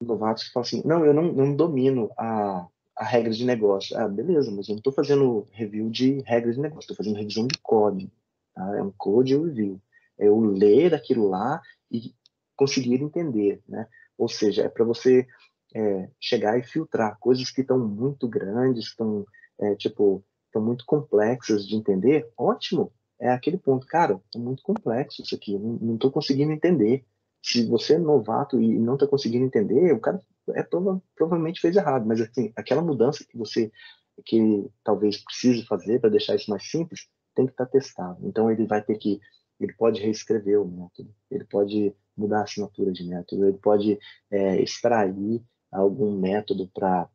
novatos que falam assim, não, eu não, não domino a, a regra de negócio. Ah, beleza, mas eu não estou fazendo review de regras de negócio, estou fazendo revisão de código. Tá? É um code review. É eu ler aquilo lá e conseguir entender, né? Ou seja, é para você é, chegar e filtrar coisas que estão muito grandes, estão é, tipo, estão muito complexas de entender. Ótimo, é aquele ponto, cara, é muito complexo isso aqui, não estou conseguindo entender. Se você é novato e não está conseguindo entender, o cara é prova provavelmente fez errado, mas assim, aquela mudança que você que talvez precise fazer para deixar isso mais simples, tem que estar tá testado. Então ele vai ter que ele pode reescrever o método, ele pode mudar a assinatura de método, ele pode é, extrair algum método para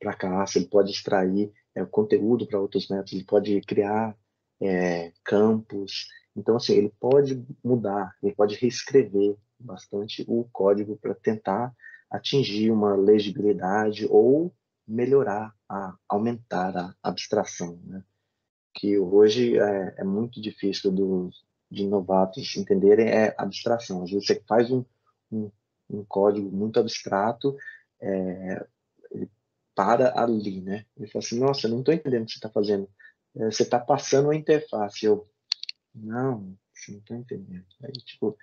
para classe, ele pode extrair é, conteúdo para outros métodos, ele pode criar é, campos. Então, assim, ele pode mudar, ele pode reescrever bastante o código para tentar atingir uma legibilidade ou melhorar, a, aumentar a abstração, né? que hoje é, é muito difícil dos, de novatos entenderem é abstração. Às vezes você faz um, um, um código muito abstrato, é, ele para ali, né? Ele fala assim, nossa, não estou entendendo o que você está fazendo. É, você está passando a interface. Eu, não, não está entendendo. Aí, tipo,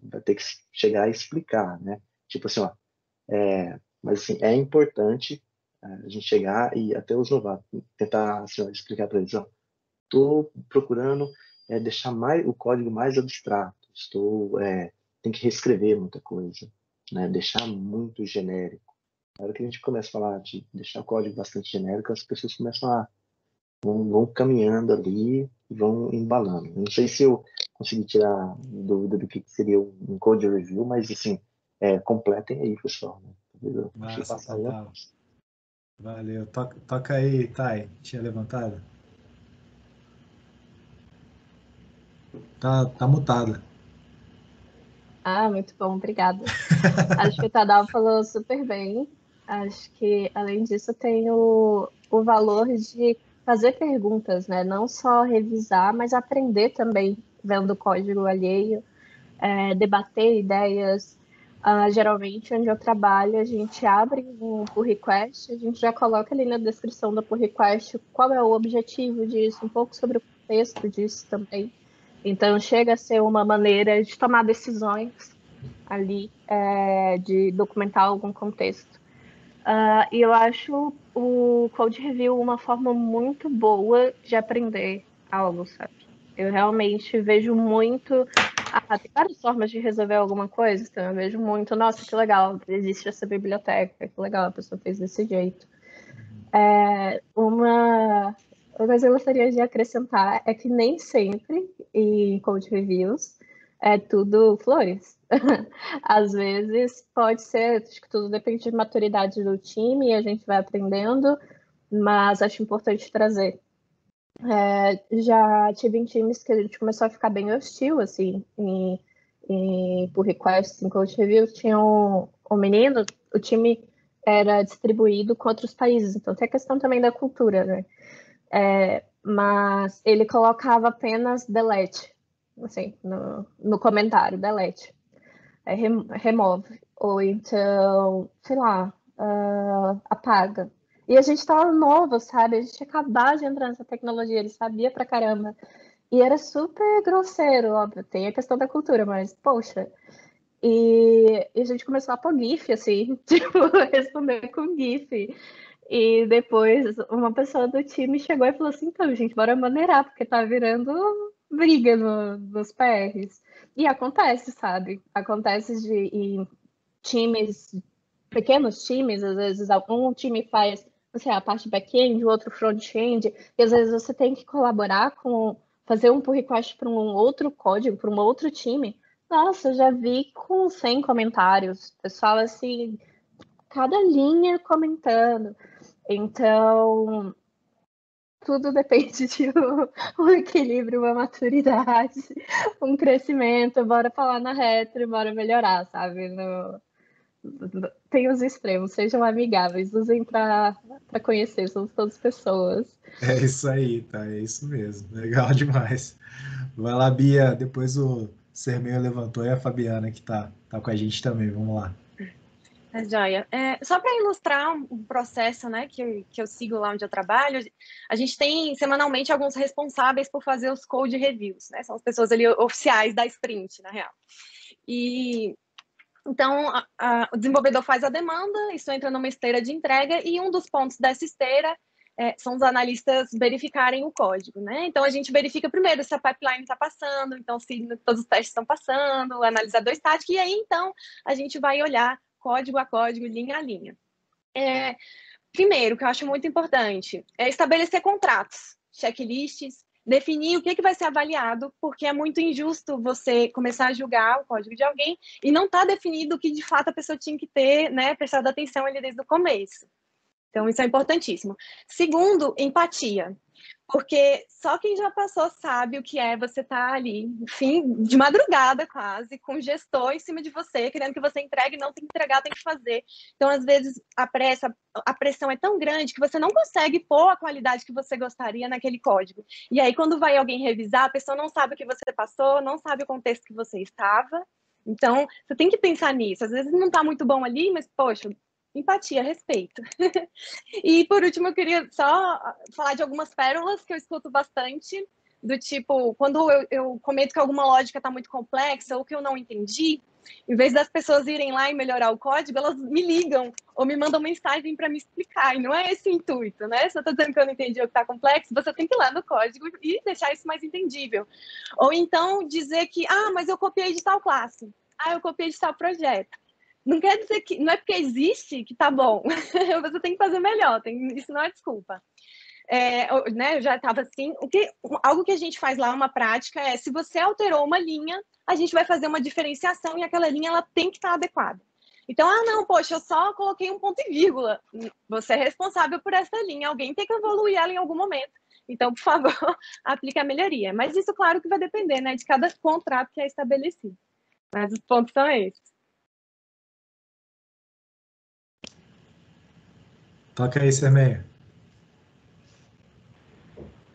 vai ter que chegar e explicar, né? Tipo assim, ó, é, mas assim, é importante é, a gente chegar e até os novatos tentar assim, ó, explicar para eles, ó, estou procurando é, deixar mais o código mais abstrato. Estou é, tem que reescrever muita coisa, né? Deixar muito genérico. Na hora que a gente começa a falar de deixar o código bastante genérico, as pessoas começam a vão, vão caminhando ali e vão embalando. Não sei se eu consegui tirar dúvida do que seria um code review, mas assim, é, completem aí, pessoal. Né? Massa, tá Valeu. Toca, toca aí, Thay. Tinha levantado? Tá, tá mutada. Ah, muito bom, obrigada. [laughs] Acho que o Tadal falou super bem. Acho que, além disso, tem o, o valor de fazer perguntas, né? Não só revisar, mas aprender também, vendo o código alheio, é, debater ideias. Uh, geralmente, onde eu trabalho, a gente abre um pull request, a gente já coloca ali na descrição do pull request qual é o objetivo disso, um pouco sobre o contexto disso também. Então, chega a ser uma maneira de tomar decisões ali, é, de documentar algum contexto. Uh, e eu acho o Code Review uma forma muito boa de aprender algo, sabe? Eu realmente vejo muito. Ah, tem várias formas de resolver alguma coisa, então eu vejo muito, nossa, que legal, existe essa biblioteca, que legal, a pessoa fez desse jeito. É, uma uma coisa que eu gostaria de acrescentar é que nem sempre em code reviews é tudo flores. [laughs] Às vezes pode ser, acho que tudo depende de maturidade do time e a gente vai aprendendo, mas acho importante trazer. É, já tive em times que a gente começou a ficar bem hostil, assim, em, em por request, em code review, tinha um, um menino, o time era distribuído com outros países, então tem a questão também da cultura, né? É, mas ele colocava apenas delete, assim, no, no comentário, delete, é, remove, ou então, sei lá, uh, apaga. E a gente estava novo, sabe? A gente acabado de entrar nessa tecnologia, ele sabia pra caramba. E era super grosseiro, óbvio, tem a questão da cultura, mas, poxa. E, e a gente começou a pôr GIF, assim, [laughs] tipo, responder com GIF. E depois uma pessoa do time chegou e falou assim: então, gente, bora maneirar, porque tá virando briga no, nos PRs. E acontece, sabe? Acontece de em times, pequenos times, às vezes um time faz você a parte back-end, o outro front-end, e às vezes você tem que colaborar com fazer um pull request para um outro código, para um outro time. Nossa, eu já vi com 100 comentários, pessoal assim, cada linha comentando. Então, tudo depende de [laughs] um, um, equilíbrio, uma maturidade, um crescimento. Bora falar na retro, bora melhorar, sabe? No, tem os extremos, sejam amigáveis, usem para conhecer, somos todas pessoas. É isso aí, tá? É isso mesmo. Legal demais. Vai lá, Bia. Depois o Sermeio levantou e a Fabiana que tá, tá com a gente também. Vamos lá. É, joia. É, só para ilustrar um processo né, que, que eu sigo lá onde eu trabalho, a gente tem semanalmente alguns responsáveis por fazer os code reviews, né? São as pessoas ali oficiais da sprint, na real. E então a, a, o desenvolvedor faz a demanda, isso entra numa esteira de entrega, e um dos pontos dessa esteira é, são os analistas verificarem o código, né? Então a gente verifica primeiro se a pipeline está passando, então se todos os testes estão passando, o analisador estático, e aí então a gente vai olhar código a código, linha a linha. É, primeiro, que eu acho muito importante, é estabelecer contratos, checklists, definir o que, que vai ser avaliado, porque é muito injusto você começar a julgar o código de alguém e não está definido o que de fato a pessoa tinha que ter, né, prestado atenção ali desde o começo. Então, isso é importantíssimo. Segundo, empatia. Porque só quem já passou sabe o que é você estar tá ali, enfim, de madrugada quase, com gestor em cima de você, querendo que você entregue, não tem que entregar, tem que fazer. Então, às vezes, a pressa, a pressão é tão grande que você não consegue pôr a qualidade que você gostaria naquele código. E aí, quando vai alguém revisar, a pessoa não sabe o que você passou, não sabe o contexto que você estava. Então, você tem que pensar nisso. Às vezes não está muito bom ali, mas, poxa, empatia, respeito. [laughs] e por último, eu queria só falar de algumas pérolas que eu escuto bastante, do tipo, quando eu, eu comento que alguma lógica está muito complexa ou que eu não entendi, em vez das pessoas irem lá e melhorar o código, elas me ligam ou me mandam mensagem para me explicar. E não é esse o intuito, né? Se eu estou dizendo que eu não entendi o que está complexo, você tem que ir lá no código e deixar isso mais entendível. Ou então dizer que, ah, mas eu copiei de tal classe. Ah, eu copiei de tal projeto não quer dizer que não é porque existe que tá bom. [laughs] Você tem que fazer melhor. Tem, isso não é desculpa. É, né, eu já estava assim. O que, algo que a gente faz lá, uma prática, é se você alterou uma linha, a gente vai fazer uma diferenciação e aquela linha ela tem que estar tá adequada. Então, ah, não, poxa, eu só coloquei um ponto e vírgula. Você é responsável por essa linha, alguém tem que evoluir ela em algum momento. Então, por favor, [laughs] aplique a melhoria. Mas isso, claro, que vai depender né, de cada contrato que é estabelecido. Mas os pontos são esses. Toca aí, Sermeia.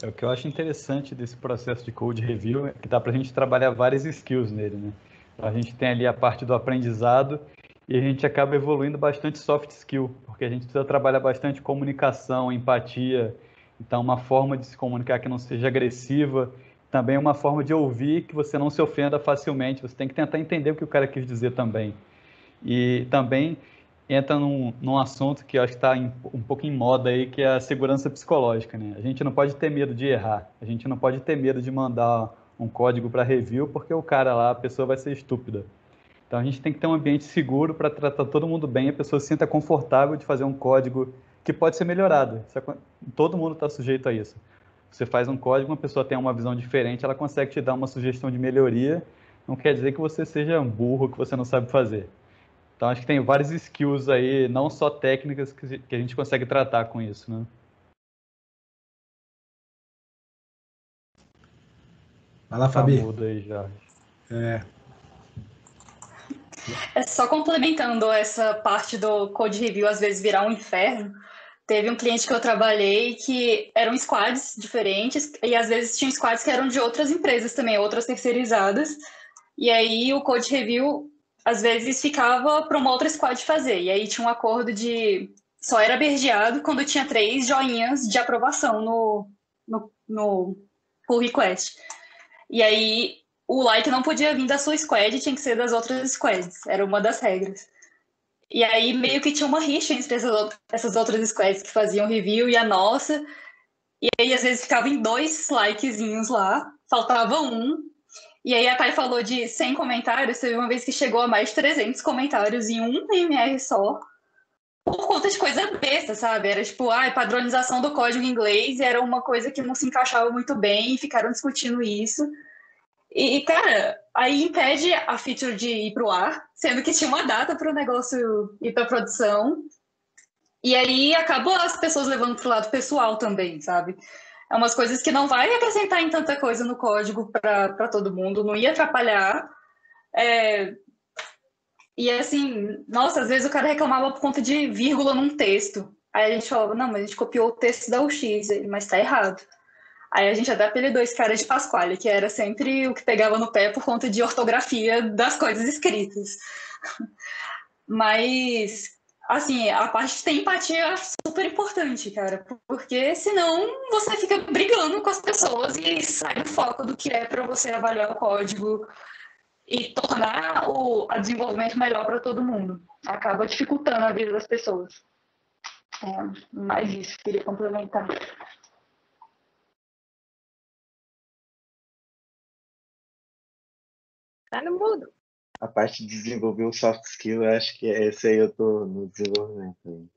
É, o que eu acho interessante desse processo de code review é que dá para a gente trabalhar várias skills nele, né? A gente tem ali a parte do aprendizado e a gente acaba evoluindo bastante soft skill, porque a gente precisa trabalhar bastante comunicação, empatia, então uma forma de se comunicar que não seja agressiva, também uma forma de ouvir que você não se ofenda facilmente, você tem que tentar entender o que o cara quis dizer também. E também entra num, num assunto que eu acho que está um pouco em moda aí, que é a segurança psicológica. Né? A gente não pode ter medo de errar, a gente não pode ter medo de mandar um código para review, porque o cara lá, a pessoa vai ser estúpida. Então a gente tem que ter um ambiente seguro para tratar todo mundo bem, a pessoa se sinta confortável de fazer um código que pode ser melhorado. É todo mundo está sujeito a isso. Você faz um código, uma pessoa tem uma visão diferente, ela consegue te dar uma sugestão de melhoria não quer dizer que você seja burro, que você não sabe fazer. Então acho que tem várias skills aí, não só técnicas, que a gente consegue tratar com isso, né? Vai lá, Fabi. Tá mudo aí, Jorge. É. É só complementando essa parte do code review às vezes virar um inferno. Teve um cliente que eu trabalhei que eram squads diferentes e às vezes tinham squads que eram de outras empresas também, outras terceirizadas. E aí o code review às vezes ficava para uma outra squad fazer. E aí tinha um acordo de só era bergeado quando tinha três joinhas de aprovação no, no, no pull request. E aí o like não podia vir da sua squad, tinha que ser das outras squads. Era uma das regras. E aí meio que tinha uma rixa entre essas outras squads que faziam review e a nossa. E aí às vezes ficava em dois likezinhos lá, faltava um, e aí a Thay falou de 100 comentários, teve uma vez que chegou a mais de 300 comentários em um MR só, por conta de coisa besta, sabe? Era tipo, ah, padronização do código inglês, era uma coisa que não se encaixava muito bem, e ficaram discutindo isso. E, cara, aí impede a feature de ir para o ar, sendo que tinha uma data para o negócio ir para produção. E aí acabou as pessoas levando para o lado pessoal também, sabe? É umas coisas que não vai acrescentar em tanta coisa no código para todo mundo, não ia atrapalhar. É... E assim, nossa, às vezes o cara reclamava por conta de vírgula num texto. Aí a gente falava, não, mas a gente copiou o texto da UX, mas tá errado. Aí a gente até apelidou esse cara de Pasquale, que era sempre o que pegava no pé por conta de ortografia das coisas escritas. [laughs] Mas assim, a parte de ter empatia é super importante, cara, porque senão você fica brigando com as pessoas e sai do foco do que é para você avaliar o código e tornar o desenvolvimento melhor para todo mundo. Acaba dificultando a vida das pessoas. É, mais isso, queria complementar. Tá no mudo a parte de desenvolver o soft skill, eu acho que esse aí eu tô no desenvolvimento ainda.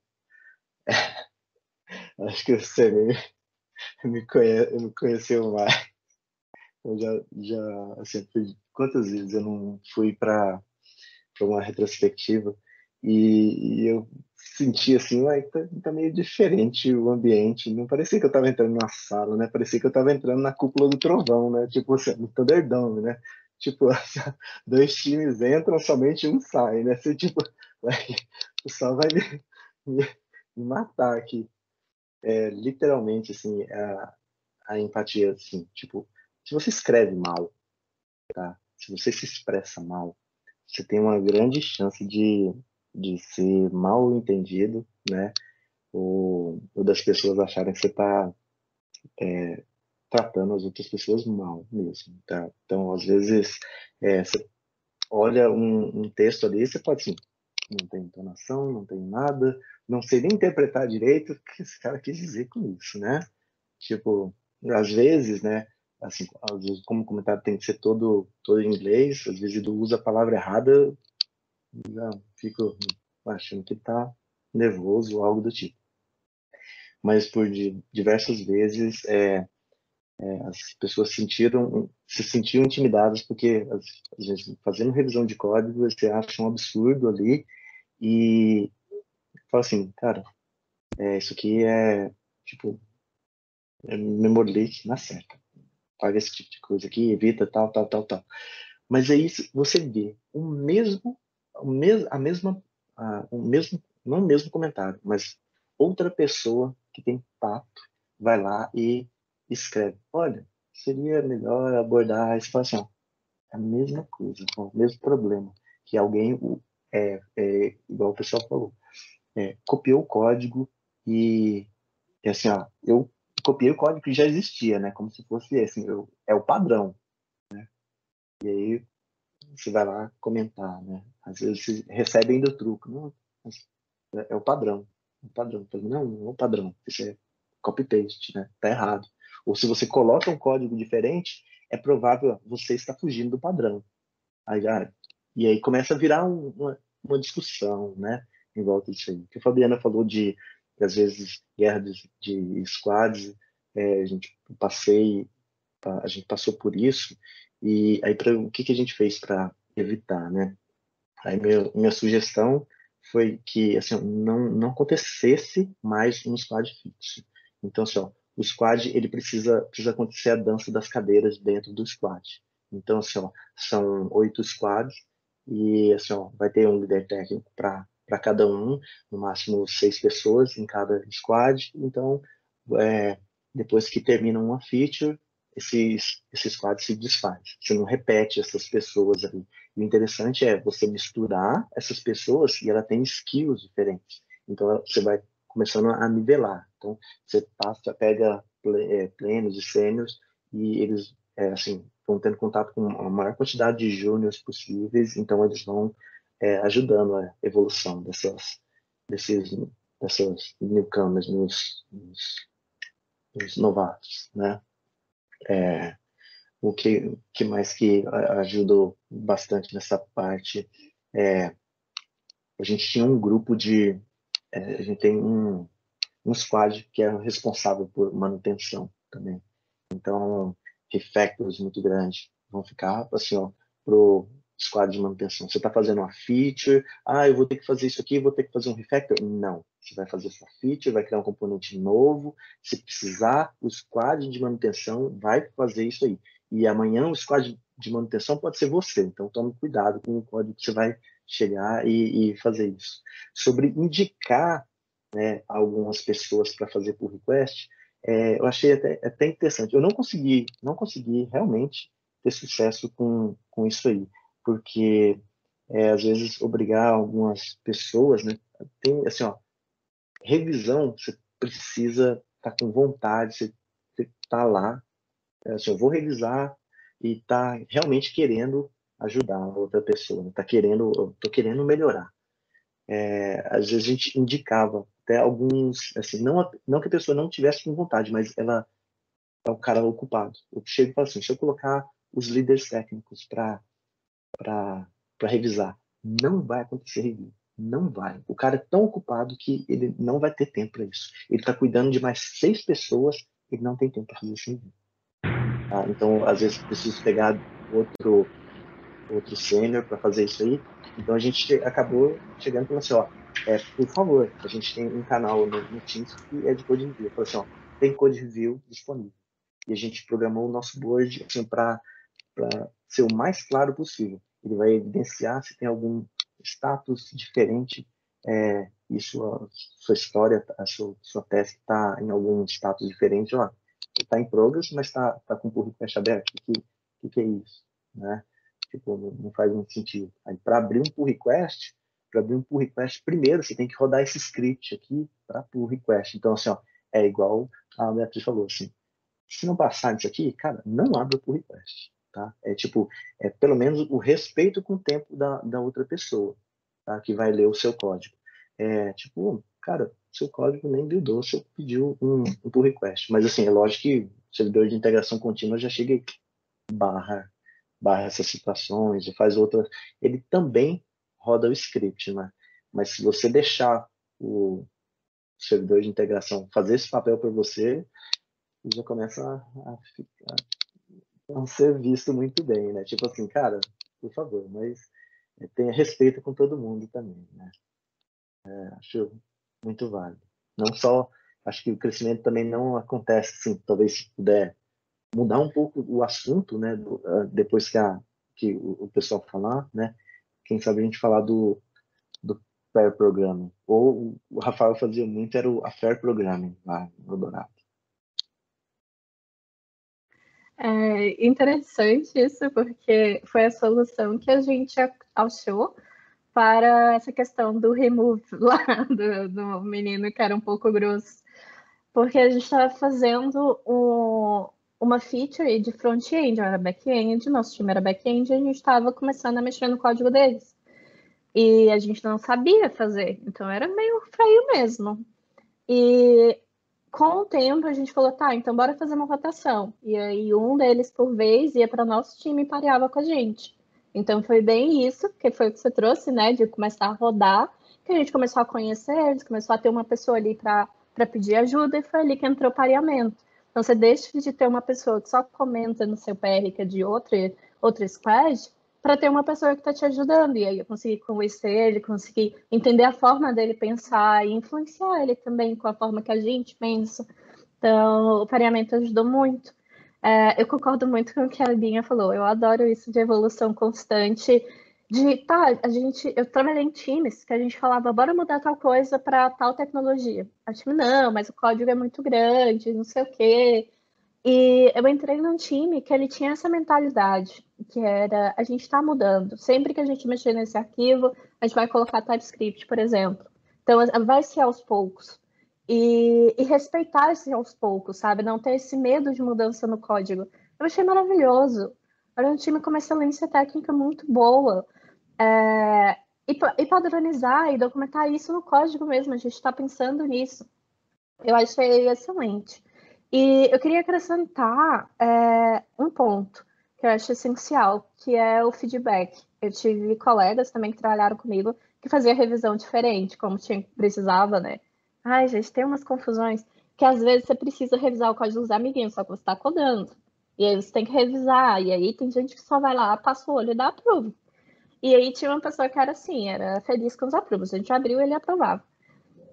[laughs] acho que você me, [laughs] me, me conheceu mais. Eu já, já assim, quantas vezes eu não fui para uma retrospectiva e, e, eu senti assim, uai, tá, tá, meio diferente o ambiente. Não parecia que eu estava entrando na sala, né? Parecia que eu estava entrando na cúpula do trovão, né? Tipo, assim, no Thunderdome, né? Tipo, [laughs] dois times entram, somente um sai, né? Você, tipo, vai, o pessoal vai me, me, me, matar aqui. É, literalmente, assim, a, a empatia, assim, tipo, se você escreve mal, tá? Se você se expressa mal, você tem uma grande chance de, de ser mal entendido, né? Ou, ou das pessoas acharem que você está é, tratando as outras pessoas mal mesmo, tá? Então, às vezes, é, você olha um, um, texto ali, você pode assim, não tem entonação, não tem nada, não sei nem interpretar direito o que esse cara quis dizer com isso, né? Tipo, às vezes, né? Assim, às vezes, como o comentário tem que ser todo, todo em inglês, às vezes ele usa a palavra errada, já fico achando que tá nervoso ou algo do tipo. Mas por diversas vezes, é, é, as pessoas sentiram, se sentiam intimidadas porque, às, vezes, fazendo revisão de código, você acha um absurdo ali e fala assim, cara, é, isso aqui é, tipo, é memory leak na certa. Paga esse tipo de coisa aqui, evita tal, tal, tal, tal. Mas aí você vê o mesmo, o mesmo a mesma, a, o mesmo, não o mesmo comentário, mas outra pessoa que tem tato vai lá e escreve, olha, seria melhor abordar a. É a mesma coisa, o mesmo problema, que alguém, é, é, igual o pessoal falou, é, copiou o código e, e, assim, ó, eu copiei o código que já existia, né, como se fosse assim, eu, é o padrão, né, e aí você vai lá comentar, né, às vezes você recebe ainda o não, é, é o padrão, é o padrão, não, não é o padrão, isso é copy-paste, né, tá errado. Ou se você coloca um código diferente, é provável você está fugindo do padrão. Aí, e aí começa a virar um, uma, uma, discussão, né, em volta disso aí. Que a Fabiana falou de, às vezes, guerra de, de squads, é, a gente passei a gente passou por isso e aí pra, o que, que a gente fez para evitar, né? Aí meu, minha sugestão foi que assim, não, não acontecesse mais um squad fixo. Então, assim, ó, o squad ele precisa, precisa acontecer a dança das cadeiras dentro do squad. Então, assim, ó, são oito squads e assim, ó, vai ter um líder técnico para cada um, no máximo seis pessoas em cada squad. Então, é, depois que termina uma feature, esses, esse squad se desfaz. Você não repete essas pessoas ali. E o interessante é você misturar essas pessoas e ela tem skills diferentes. Então, você vai começando a nivelar. Então, você passa, pega é, plenos e sênios e eles, é, assim, vão tendo contato com a maior quantidade de júniors possíveis, então eles vão é, ajudando a evolução dessas, desses, dessas newcomers, nos, nos, nos novatos, né? É, o que, que mais que ajudou bastante nessa parte é a gente tinha um grupo de a gente tem um, um squad que é responsável por manutenção também então refactors muito grandes vão ficar assim ó pro squad de manutenção você está fazendo uma feature ah eu vou ter que fazer isso aqui vou ter que fazer um refactor não você vai fazer sua feature, vai criar um componente novo. Se precisar, o squad de manutenção vai fazer isso aí. E amanhã o squad de manutenção pode ser você. Então tome cuidado com o código que você vai chegar e, e fazer isso. Sobre indicar né, algumas pessoas para fazer pull request, é, eu achei até, até interessante. Eu não consegui, não consegui realmente ter sucesso com, com isso aí, porque é, às vezes obrigar algumas pessoas, né, tem assim, ó, revisão, você precisa estar tá com vontade, você está lá. É, assim, eu vou revisar e está realmente querendo ajudar a outra pessoa, né? querendo, estou querendo melhorar. É, às vezes a gente indicava até alguns, assim, não, não que a pessoa não tivesse com vontade, mas ela é o cara ocupado. Eu chego e falo assim, se eu colocar os líderes técnicos para revisar, não vai acontecer review. Não vai. O cara é tão ocupado que ele não vai ter tempo para isso. Ele está cuidando de mais seis pessoas, ele não tem tempo para fazer isso. Tá? Então, às vezes, preciso pegar outro outro sênior para fazer isso aí. Então, a gente acabou chegando e falou assim, ó, é, por favor, a gente tem um canal no, no Teams que é de code review. Falou assim, ó, tem code review disponível. E a gente programou o nosso board assim, para ser o mais claro possível. Ele vai evidenciar se tem algum status diferente é, e sua, sua história, a sua, sua tese está em algum status diferente lá. Está em progress, mas está tá com o pull request aberto. O que, que, que, é isso? Né? Tipo, não, faz muito sentido. Para abrir um pull request, para abrir um pull request, primeiro você tem que rodar esse script aqui para pull request. Então, assim, ó, é igual a Beatriz falou, assim, se não passar isso aqui, cara, não abre o pull request. Tá? É tipo, é pelo menos o respeito com o tempo da, da outra pessoa, tá? Que vai ler o seu código. É tipo, cara, seu código nem buildou, você pediu um, um pull request. Mas assim, é lógico que servidor de integração contínua já chega barra, barra essas situações e faz outras. Ele também roda o script, né? Mas se você deixar o servidor de integração fazer esse papel para você, já começa a, ficar, não ser visto muito bem, né? Tipo assim, cara, por favor, mas é, tenha respeito com todo mundo também, né? É, acho muito válido. Não só, acho que o crescimento também não acontece assim, talvez se puder mudar um pouco o assunto, né? Do, uh, depois que, a, que o, o, pessoal falar, né? Quem sabe a gente falar do, do Fair Programming. Ou o Rafael fazia muito, era o a Fair Programming lá no Dourado. É interessante isso, porque foi a solução que a gente achou para essa questão do remove [laughs] lá do, do menino que era um pouco grosso. Porque a gente estava fazendo um, uma feature de front-end, era back-end, nosso time era back-end, a gente estava começando a mexer no código deles. E a gente não sabia fazer, então era meio feio mesmo. E com o tempo a gente falou, tá, então bora fazer uma votação. E aí um deles por vez ia para nosso time e pareava com a gente. Então foi bem isso, que foi o que você trouxe, né, de começar a rodar, que a gente começou a conhecer eles, começou a ter uma pessoa ali para pedir ajuda e foi ali que entrou o pareamento. Então, você deixa de ter uma pessoa que só comenta no seu PR, que é de outra, outra squad, para ter uma pessoa que está te ajudando. E aí eu consegui convencer ele, consegui entender a forma dele pensar e influenciar ele também com a forma que a gente pensa. Então, o pareamento ajudou muito. É, eu concordo muito com o que a Linha falou. Eu adoro isso de evolução constante. De, tá, a gente, eu trabalhei em times que a gente falava, bora mudar tal coisa para tal tecnologia. A time, não, mas o código é muito grande, não sei o quê. E eu entrei num time que ele tinha essa mentalidade, que era, a gente está mudando. Sempre que a gente mexer nesse arquivo, a gente vai colocar TypeScript, por exemplo. Então, vai ser aos poucos e, e respeitar esse aos poucos, sabe? Não ter esse medo de mudança no código. Eu achei maravilhoso. Era um time com uma excelência técnica muito boa. É, e, e, padronizar e documentar isso no código mesmo, a gente está pensando nisso. Eu achei excelente. E eu queria acrescentar é, um ponto que eu acho essencial, que é o feedback. Eu tive colegas também que trabalharam comigo que faziam revisão diferente, como tinha, precisava, né? Ai, gente, tem umas confusões que às vezes você precisa revisar o código dos amiguinhos, só que você está codando. E aí você tem que revisar. E aí tem gente que só vai lá, passa o olho e dá approve. E aí tinha uma pessoa que era assim, era feliz com os approvos. A gente abriu ele aprovava.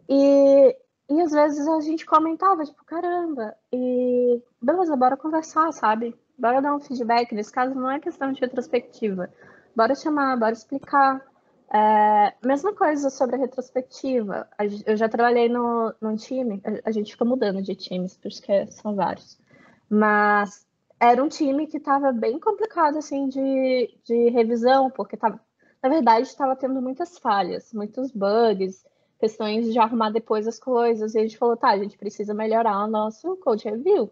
E, e às vezes a gente comentava, tipo, caramba, e beleza, bora conversar, sabe? Bora dar um feedback. Nesse caso não é questão de retrospectiva. Bora chamar, bora explicar. É, mesma coisa sobre a retrospectiva. Eu já trabalhei no, num time, a gente fica mudando de times, porque são vários. Mas era um time que estava bem complicado assim de, de revisão, porque tava, na verdade estava tendo muitas falhas, muitos bugs, questões de arrumar depois as coisas. E a gente falou, tá, a gente precisa melhorar o nosso code review.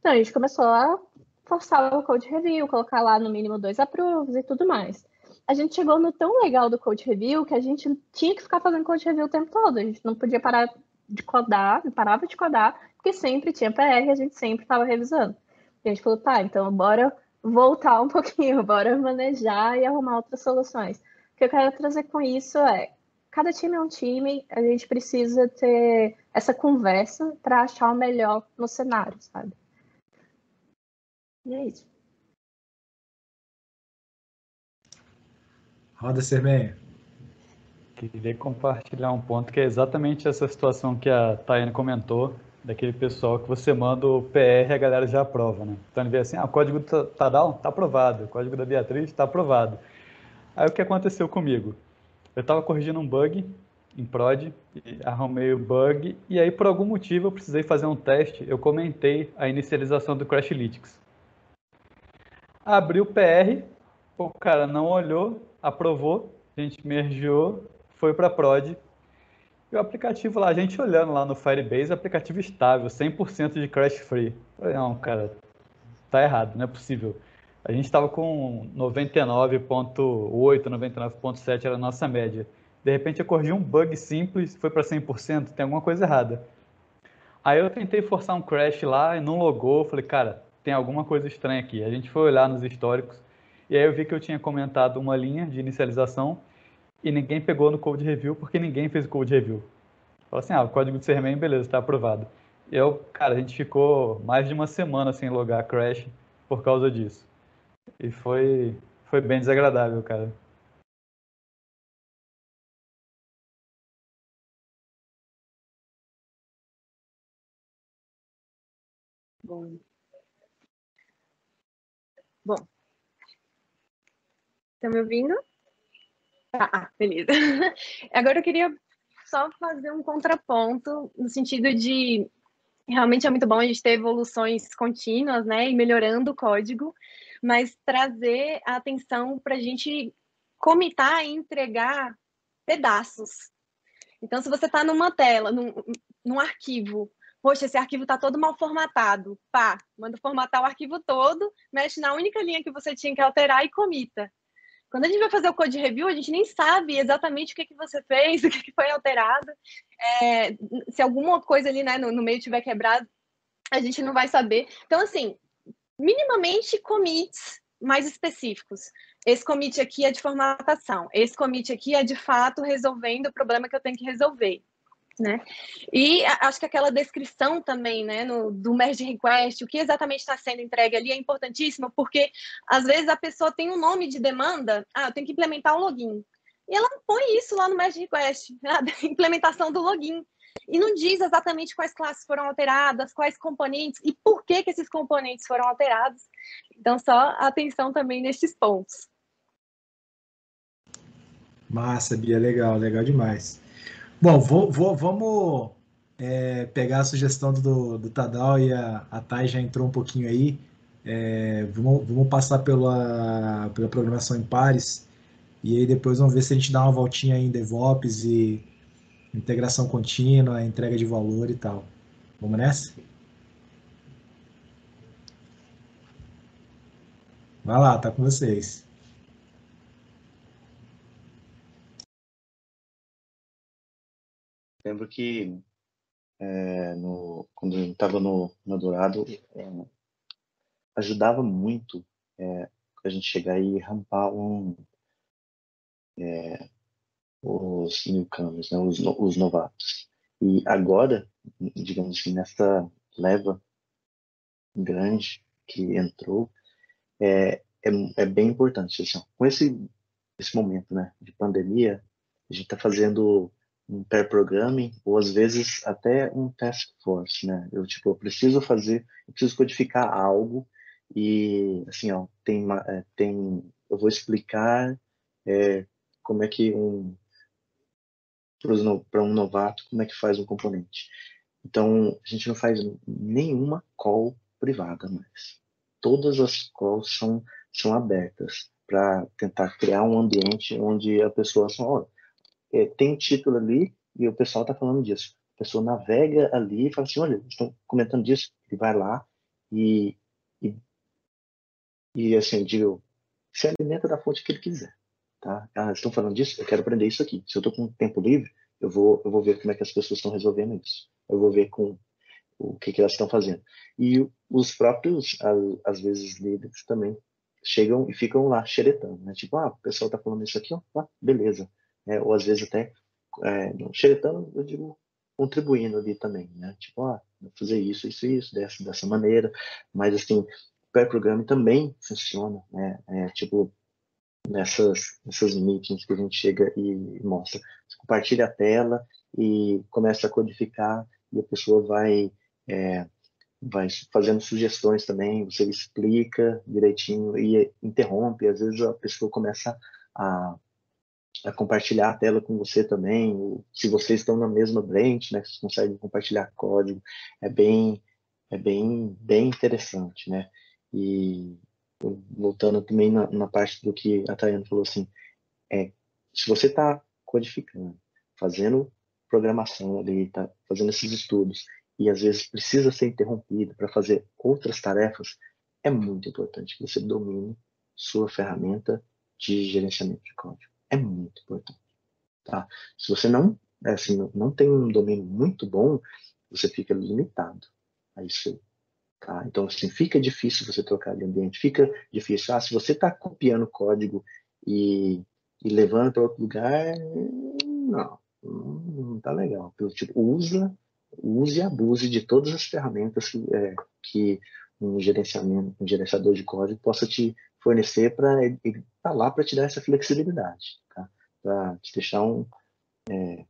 Então a gente começou a forçar o code review, colocar lá no mínimo dois approves e tudo mais a gente chegou no tão legal do code review que a gente tinha que ficar fazendo code review o tempo todo. A gente não podia parar de codar, não parava de codar, porque sempre tinha PR, a gente sempre estava revisando. E a gente falou, tá, então bora voltar um [laughs] pouquinho, bora manejar e arrumar outras soluções. O que eu quero trazer com isso é, cada time é um time, a gente precisa ter essa conversa para achar o melhor no cenário, sabe? E é isso. Roda, Sermenho. Queria compartilhar um ponto que é exatamente essa situação que a Tayane comentou, daquele pessoal que você manda o PR e a galera já aprova, né? Então ele vê assim, ah, o código do Tadal tá aprovado, o código da Beatriz está aprovado. Aí o que aconteceu comigo? Eu estava corrigindo um bug em prod, arrumei o bug, e aí por algum motivo eu precisei fazer um teste, eu comentei a inicialização do Crashlytics. Abri o PR, o cara não olhou, aprovou, a gente mergeou, foi para prod. E o aplicativo lá, a gente olhando lá no Firebase, aplicativo estável, 100% de crash free. falei, não, cara, tá errado, não é possível. A gente estava com 99.8, 99.7 era a nossa média. De repente corrigi um bug simples, foi para 100%, tem alguma coisa errada. Aí eu tentei forçar um crash lá e não logou, falei, cara, tem alguma coisa estranha aqui. A gente foi olhar nos históricos, e aí eu vi que eu tinha comentado uma linha de inicialização e ninguém pegou no code review porque ninguém fez o code review. Falei assim, ah, o código de Sermen, beleza, está aprovado. Eu, cara, a gente ficou mais de uma semana sem logar crash por causa disso. E foi, foi bem desagradável, cara. Bom. Bom, Tá me ouvindo? Ah, beleza. [laughs] Agora eu queria só fazer um contraponto no sentido de realmente é muito bom a gente ter evoluções contínuas, né, e melhorando o código, mas trazer a atenção para a gente comitar e entregar pedaços. Então, se você está numa tela, num, num arquivo, poxa, esse arquivo está todo mal formatado, pá, manda formatar o arquivo todo, mexe na única linha que você tinha que alterar e comita. Quando a gente vai fazer o code review, a gente nem sabe exatamente o que, que você fez, [laughs] o que, que foi alterado. É, se alguma coisa ali né, no, no meio tiver quebrado, a gente não vai saber. Então, assim, minimamente commits mais específicos. Esse commit aqui é de formatação. Esse commit aqui é de fato resolvendo o problema que eu tenho que resolver. Né? E acho que aquela descrição também, né, no, do merge request, o que exatamente está sendo entregue ali é importantíssimo, porque às vezes a pessoa tem um nome de demanda, ah, eu tenho que implementar o login. E ela põe isso lá no merge request, [laughs] a implementação do login. E não diz exatamente quais classes foram alteradas, quais componentes e por que, que esses componentes foram alterados. Então, só atenção também nesses pontos. Massa, Bia, legal, legal demais. Bom, vou, vou, vamos é, pegar a sugestão do, do Tadal e a, a Thay já entrou um pouquinho aí. É, vamos, vamos passar pela, pela programação em pares e aí depois vamos ver se a gente dá uma voltinha em DevOps e integração contínua, entrega de valor e tal. Vamos nessa? Vai lá, tá com vocês. Lembro que é, no, quando eu estava no, no Dourado, é, ajudava muito é, a gente chegar e rampar um, é, os newcomers, né, os, os novatos. E agora, digamos assim, nessa leva grande que entrou, é, é, é bem importante. Assim, com esse, esse momento né, de pandemia, a gente está fazendo um pair programming ou às vezes até um task force, né? Eu tipo, eu preciso fazer, eu preciso codificar algo e assim, ó, tem é, tem, eu vou explicar é, como é que um para um novato como é que faz um componente. Então a gente não faz nenhuma call privada mais. Todas as calls são são abertas para tentar criar um ambiente onde a pessoa só, olha, é, tem título ali e o pessoal está falando disso. A pessoa navega ali e fala assim, olha, estão comentando disso. Ele vai lá e, e, e assim, digo, se alimenta da fonte que ele quiser. Tá? Ah, estão falando disso, eu quero aprender isso aqui. Se eu estou com tempo livre, eu vou, eu vou ver como é que as pessoas estão resolvendo isso. Eu vou ver com o que, que elas estão fazendo. E os próprios, às vezes, líderes também chegam e ficam lá xeretando, né? Tipo, ah, o pessoal está falando isso aqui, ó, ah, beleza né? ou às vezes até é, xeretando, eu digo contribuindo ali também, né? Tipo, ah, fazer isso, isso, isso, dessa, dessa maneira, mas assim, o pair programming também funciona, né? É, tipo, nessas, nessas meetings que a gente chega e mostra. Você compartilha a tela e começa a codificar e a pessoa vai, é, vai fazendo sugestões também, você explica direitinho e interrompe, às vezes a pessoa começa a a compartilhar a tela com você também. Se vocês estão na mesma branch, né, vocês conseguem compartilhar código. É bem, é bem, bem interessante, né? E voltando também na, na parte do que a Tayana falou assim, é, se você está codificando, fazendo programação ali, tá fazendo esses estudos e às vezes precisa ser interrompido para fazer outras tarefas, é muito importante que você domine sua ferramenta de gerenciamento de código é muito importante. Tá? Se você não, é assim, não tem um domínio muito bom, você fica limitado a isso. Tá? Então, assim, fica difícil você trocar de ambiente, fica difícil. Ah, se você está copiando código e, e levando para outro lugar, não, não está legal. Tipo, usa, use e abuse de todas as ferramentas que, é, que um gerenciamento, um gerenciador de código possa te fornecer para ele estar tá lá para te dar essa flexibilidade, tá? Para te deixar um, é,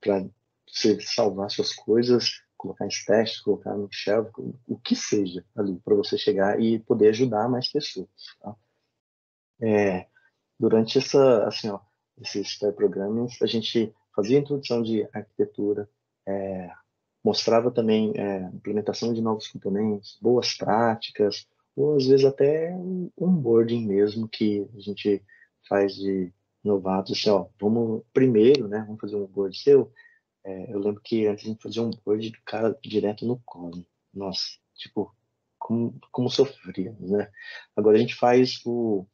para você salvar suas coisas, colocar em testes, colocar no shelf, o que seja ali para você chegar e poder ajudar mais pessoas. Tá? É, durante essa, assim, ó, esses programas, a gente fazia introdução de arquitetura, é, mostrava também é, implementação de novos componentes, boas práticas, ou às vezes até um onboarding mesmo que a gente faz de novatos, assim, ó, vamos primeiro, né, vamos fazer um onboard seu, é, eu lembro que antes a gente fazia um onboard do cara direto no colo, nossa, tipo, como, como sofríamos, né, agora a gente faz o,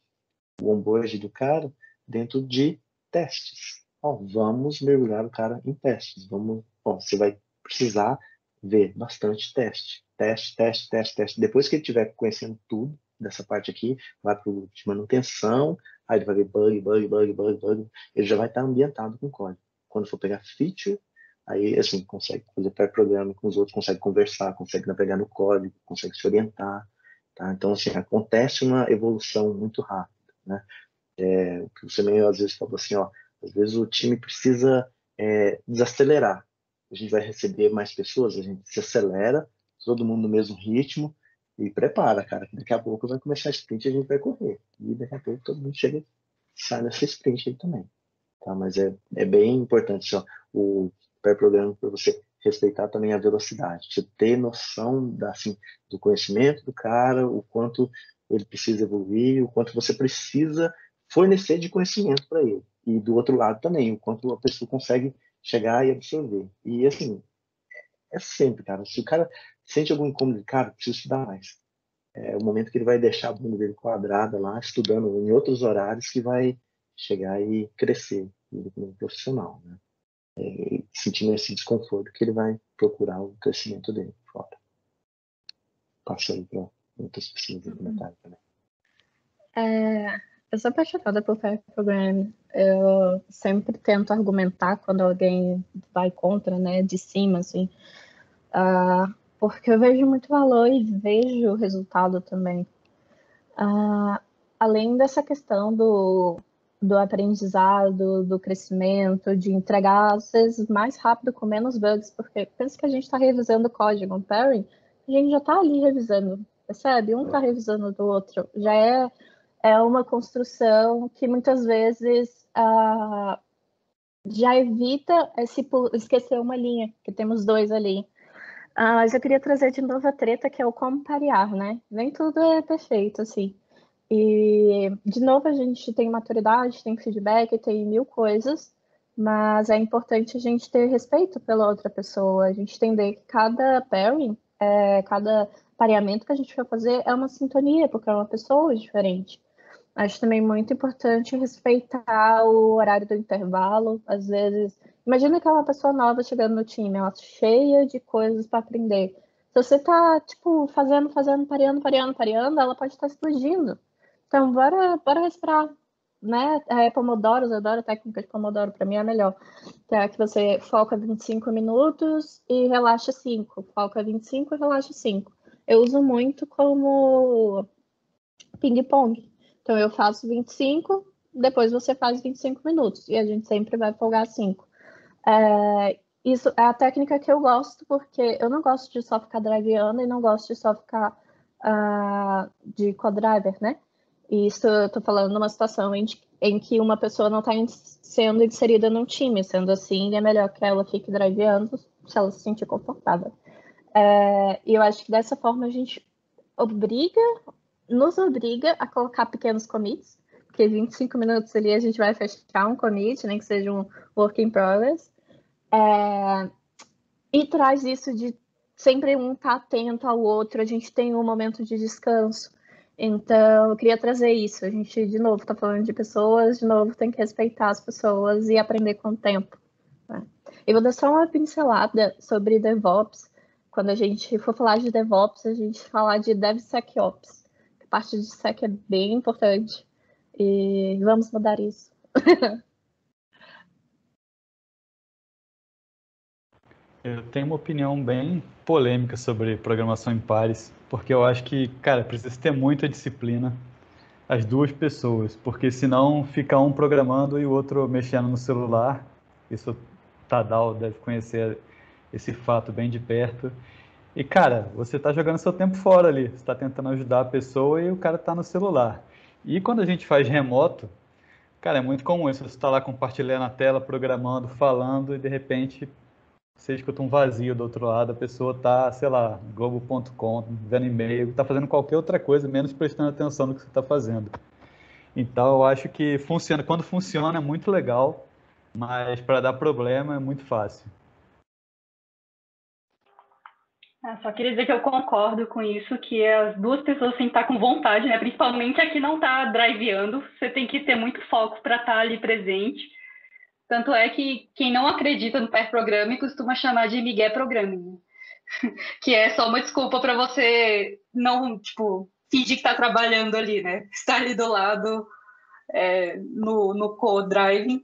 o onboard do cara dentro de testes, ó, vamos mergulhar o cara em testes, vamos, ó, você vai precisar ver bastante teste, teste, teste, teste, teste. Depois que ele estiver conhecendo tudo dessa parte aqui, vai para o de manutenção, aí ele vai ver bug, bug, bug, bug, bug. Ele já vai estar ambientado com código. Quando for pegar feature, Aí, assim, consegue fazer pré-programa com os outros, consegue conversar, consegue navegar no código, consegue se orientar, tá? Então, assim, acontece uma evolução muito rápida, né? É, o que você meio às vezes falou assim, ó, às vezes o time precisa é, desacelerar. A gente vai receber mais pessoas, a gente se acelera, todo mundo no mesmo ritmo e prepara, cara, daqui a pouco vai começar a sprint e a gente vai correr. E daqui a pouco todo mundo chega sai nessa sprint aí também. Tá? Mas é, é bem importante ó, o pré-programa para você respeitar também a velocidade, você ter noção da, assim, do conhecimento do cara, o quanto ele precisa evoluir, o quanto você precisa fornecer de conhecimento para ele. E do outro lado também, o quanto a pessoa consegue chegar e absorver. E assim, é sempre, cara. Se o cara sente algum incômodo, cara, precisa estudar mais. É o momento que ele vai deixar a bunda dele quadrada lá, estudando em outros horários, que vai chegar e crescer ele como profissional, né? É, sentindo esse desconforto que ele vai procurar o crescimento dele fora. Passa aí para outras pessoas comentário também. É, eu sou apaixonada por Pair Program. Eu sempre tento argumentar quando alguém vai contra, né, de cima, assim, uh, porque eu vejo muito valor e vejo o resultado também. Uh, além dessa questão do do aprendizado, do crescimento, de entregar às vezes mais rápido com menos bugs, porque pensa que a gente está revisando o código, um pairing, a gente já está ali revisando, percebe? Um está revisando do outro, já é, é uma construção que muitas vezes uh, já evita esse, esquecer uma linha, que temos dois ali. Mas eu queria trazer de novo a treta, que é o como parear, né? Nem tudo é perfeito, assim. E, de novo, a gente tem maturidade, tem feedback, tem mil coisas, mas é importante a gente ter respeito pela outra pessoa, a gente entender que cada pairing, é, cada pareamento que a gente vai fazer é uma sintonia, porque é uma pessoa diferente. Acho também muito importante respeitar o horário do intervalo. Às vezes, imagina que é uma pessoa nova chegando no time, ela cheia de coisas para aprender. Se você tá, tipo, fazendo, fazendo, pareando, pareando, pareando, ela pode estar explodindo. Então, bora, bora respirar, né? É, Pomodoro, eu adoro a técnica de Pomodoro, para mim é a melhor. Que é que você foca 25 minutos e relaxa 5. Foca 25 e relaxa 5. Eu uso muito como ping-pong. Então, eu faço 25, depois você faz 25 minutos. E a gente sempre vai folgar 5. É, isso é a técnica que eu gosto, porque eu não gosto de só ficar driveando e não gosto de só ficar uh, de co-driver, né? E isso eu estou falando numa situação em, em, que uma pessoa não está sendo inserida num time, sendo assim, é melhor que ela fique driveando se ela se sentir confortável. É, e eu acho que dessa forma a gente obriga, nos obriga a colocar pequenos commits, porque 25 minutos ali a gente vai fechar um commit, nem que seja um work in progress. É, e traz isso de sempre um estar tá atento ao outro, a gente tem um momento de descanso. Então, eu queria trazer isso. A gente, de novo, está falando de pessoas, de novo, tem que respeitar as pessoas e aprender com o tempo. Né? E vou dar só uma pincelada sobre DevOps. Quando a gente for falar de DevOps, a gente falar de DevSecOps. Parte de Sec é bem importante. E vamos mudar isso. [laughs] Eu tenho uma opinião bem polêmica sobre programação em pares, porque eu acho que, cara, precisa ter muita disciplina as duas pessoas, porque senão fica um programando e o outro mexendo no celular. Isso Tadal deve conhecer esse fato bem de perto. E, cara, você está jogando seu tempo fora ali. Você está tentando ajudar a pessoa e o cara está no celular. E quando a gente faz remoto, cara, é muito comum isso. Você está lá compartilhando a tela, programando, falando e de repente você escuta um vazio do outro lado, a pessoa tá, sei lá, globo.com, vendo e-mail, tá fazendo qualquer outra coisa, menos prestando atenção no que você está fazendo. Então eu acho que funciona, quando funciona é muito legal, mas para dar problema é muito fácil. Ah, só queria dizer que eu concordo com isso, que as duas pessoas têm que estar com vontade, né? Principalmente a que não está driveando, você tem que ter muito foco para estar tá ali presente tanto é que quem não acredita no pair programming costuma chamar de Miguel Programming, né? [laughs] que é só uma desculpa para você não, tipo, fingir que está trabalhando ali, né? Estar ali do lado é, no, no co-driving.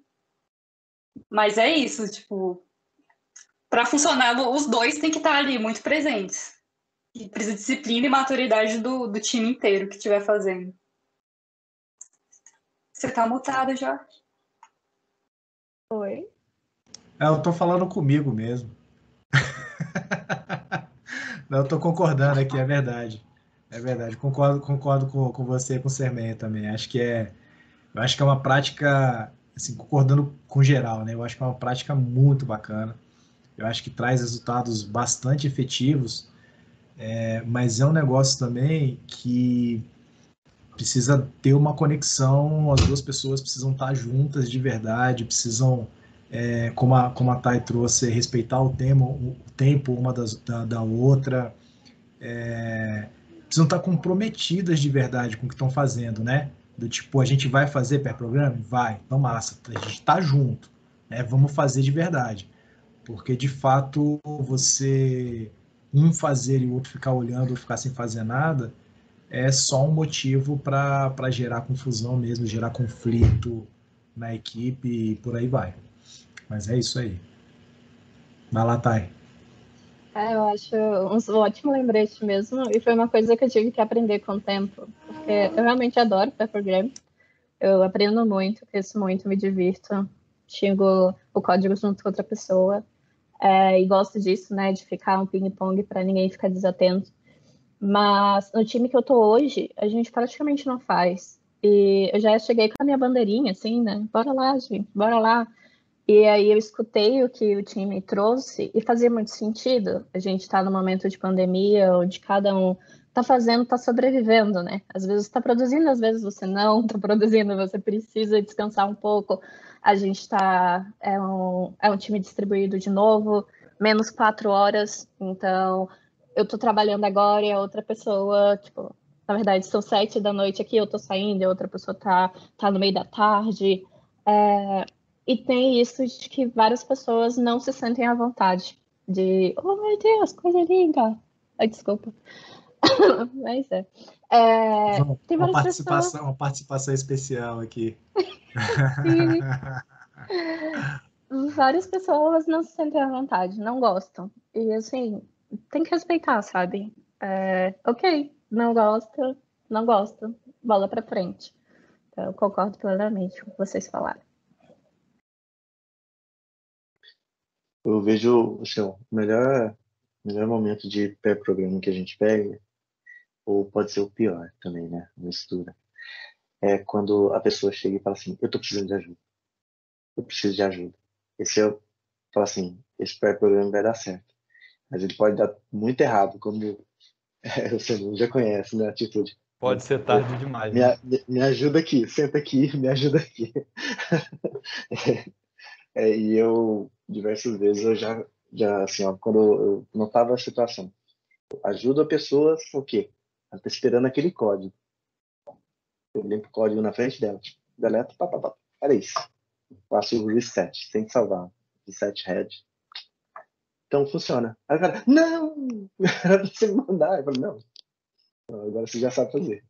Mas é isso, tipo, para funcionar, os dois têm que estar ali muito presentes. E precisa de disciplina e maturidade do, do time inteiro que estiver fazendo. Você tá mutado, Jorge? Oi? É, eu tô falando comigo mesmo. [laughs] Não, eu tô concordando aqui, é verdade. É verdade, concordo, concordo com, com você e com o Sermenha também. Acho que é, eu acho que é uma prática, assim, concordando com geral, né? Eu acho que é uma prática muito bacana. Eu acho que traz resultados bastante efetivos, é, mas é um negócio também que precisa ter uma conexão, as duas pessoas precisam estar juntas de verdade, precisam, é, como, a, como a Thay trouxe, respeitar o, tema, o tempo uma das, da, da outra, é, precisam estar comprometidas de verdade com o que estão fazendo, né? Do tipo, a gente vai fazer per programa? Vai, então massa, a gente está junto, né? Vamos fazer de verdade. Porque de fato você um fazer e o outro ficar olhando ou ficar sem fazer nada é só um motivo para gerar confusão mesmo, gerar conflito na equipe e por aí vai. Mas é isso aí. Vai lá, Thay. É, eu acho um ótimo lembrete mesmo, e foi uma coisa que eu tive que aprender com o tempo, porque eu realmente adoro Pair Program, eu aprendo muito, cresço muito, me divirto, xingo o código junto com outra pessoa, é, e gosto disso, né, de ficar um ping-pong para ninguém ficar desatento. Mas no time que eu tô hoje, a gente praticamente não faz. E eu já cheguei com a minha bandeirinha, assim, né? Bora lá, gente, bora lá. E aí eu escutei o que o time trouxe e fazia muito sentido. A gente está no momento de pandemia, onde cada um está fazendo, está sobrevivendo, né? Às vezes está produzindo, às vezes você não está produzindo, você precisa descansar um pouco. A gente está é um, é um time distribuído de novo, menos quatro horas, então eu estou trabalhando agora e a outra pessoa, tipo, na verdade são sete da noite aqui, eu estou saindo, e a outra pessoa está tá no meio da tarde. É, e tem isso de que várias pessoas não se sentem à vontade de, oh meu Deus, coisa linda. Ai, desculpa. [coughs] Mas é. é uma, tem uma participação, pessoas... uma participação especial aqui. [laughs] várias pessoas não se sentem à vontade, não gostam. E assim, tem que respeitar, sabe? É, ok, não gosta, não gosta, bola para frente. Então, eu concordo plenamente com o que vocês falaram. eu vejo assim, o melhor, melhor momento de pré-programa que a gente pega, ou pode ser o pior também, né? Mistura. É quando a pessoa chega e fala assim: Eu tô precisando de ajuda. Eu preciso de ajuda. Esse eu falo assim: esse pré-programa vai dar certo. Mas ele pode dar muito errado, como é, [laughs] você já conhece, né? Atitude. Pode ser tarde demais. Me, né? me, me ajuda aqui, senta aqui, me ajuda aqui. [laughs] é, e eu diversas vezes eu já, já assim, ó, quando eu notava a situação, ajuda a pessoa, o quê? Ela tá esperando aquele código. Eu limpo o código na frente dela, deleta, pá, pá, pá. era isso. Faço o reset, que salvar. Reset head. Então funciona. Aí o cara, não! [laughs] Era pra você mandar. Eu falei, não. Agora você já sabe fazer.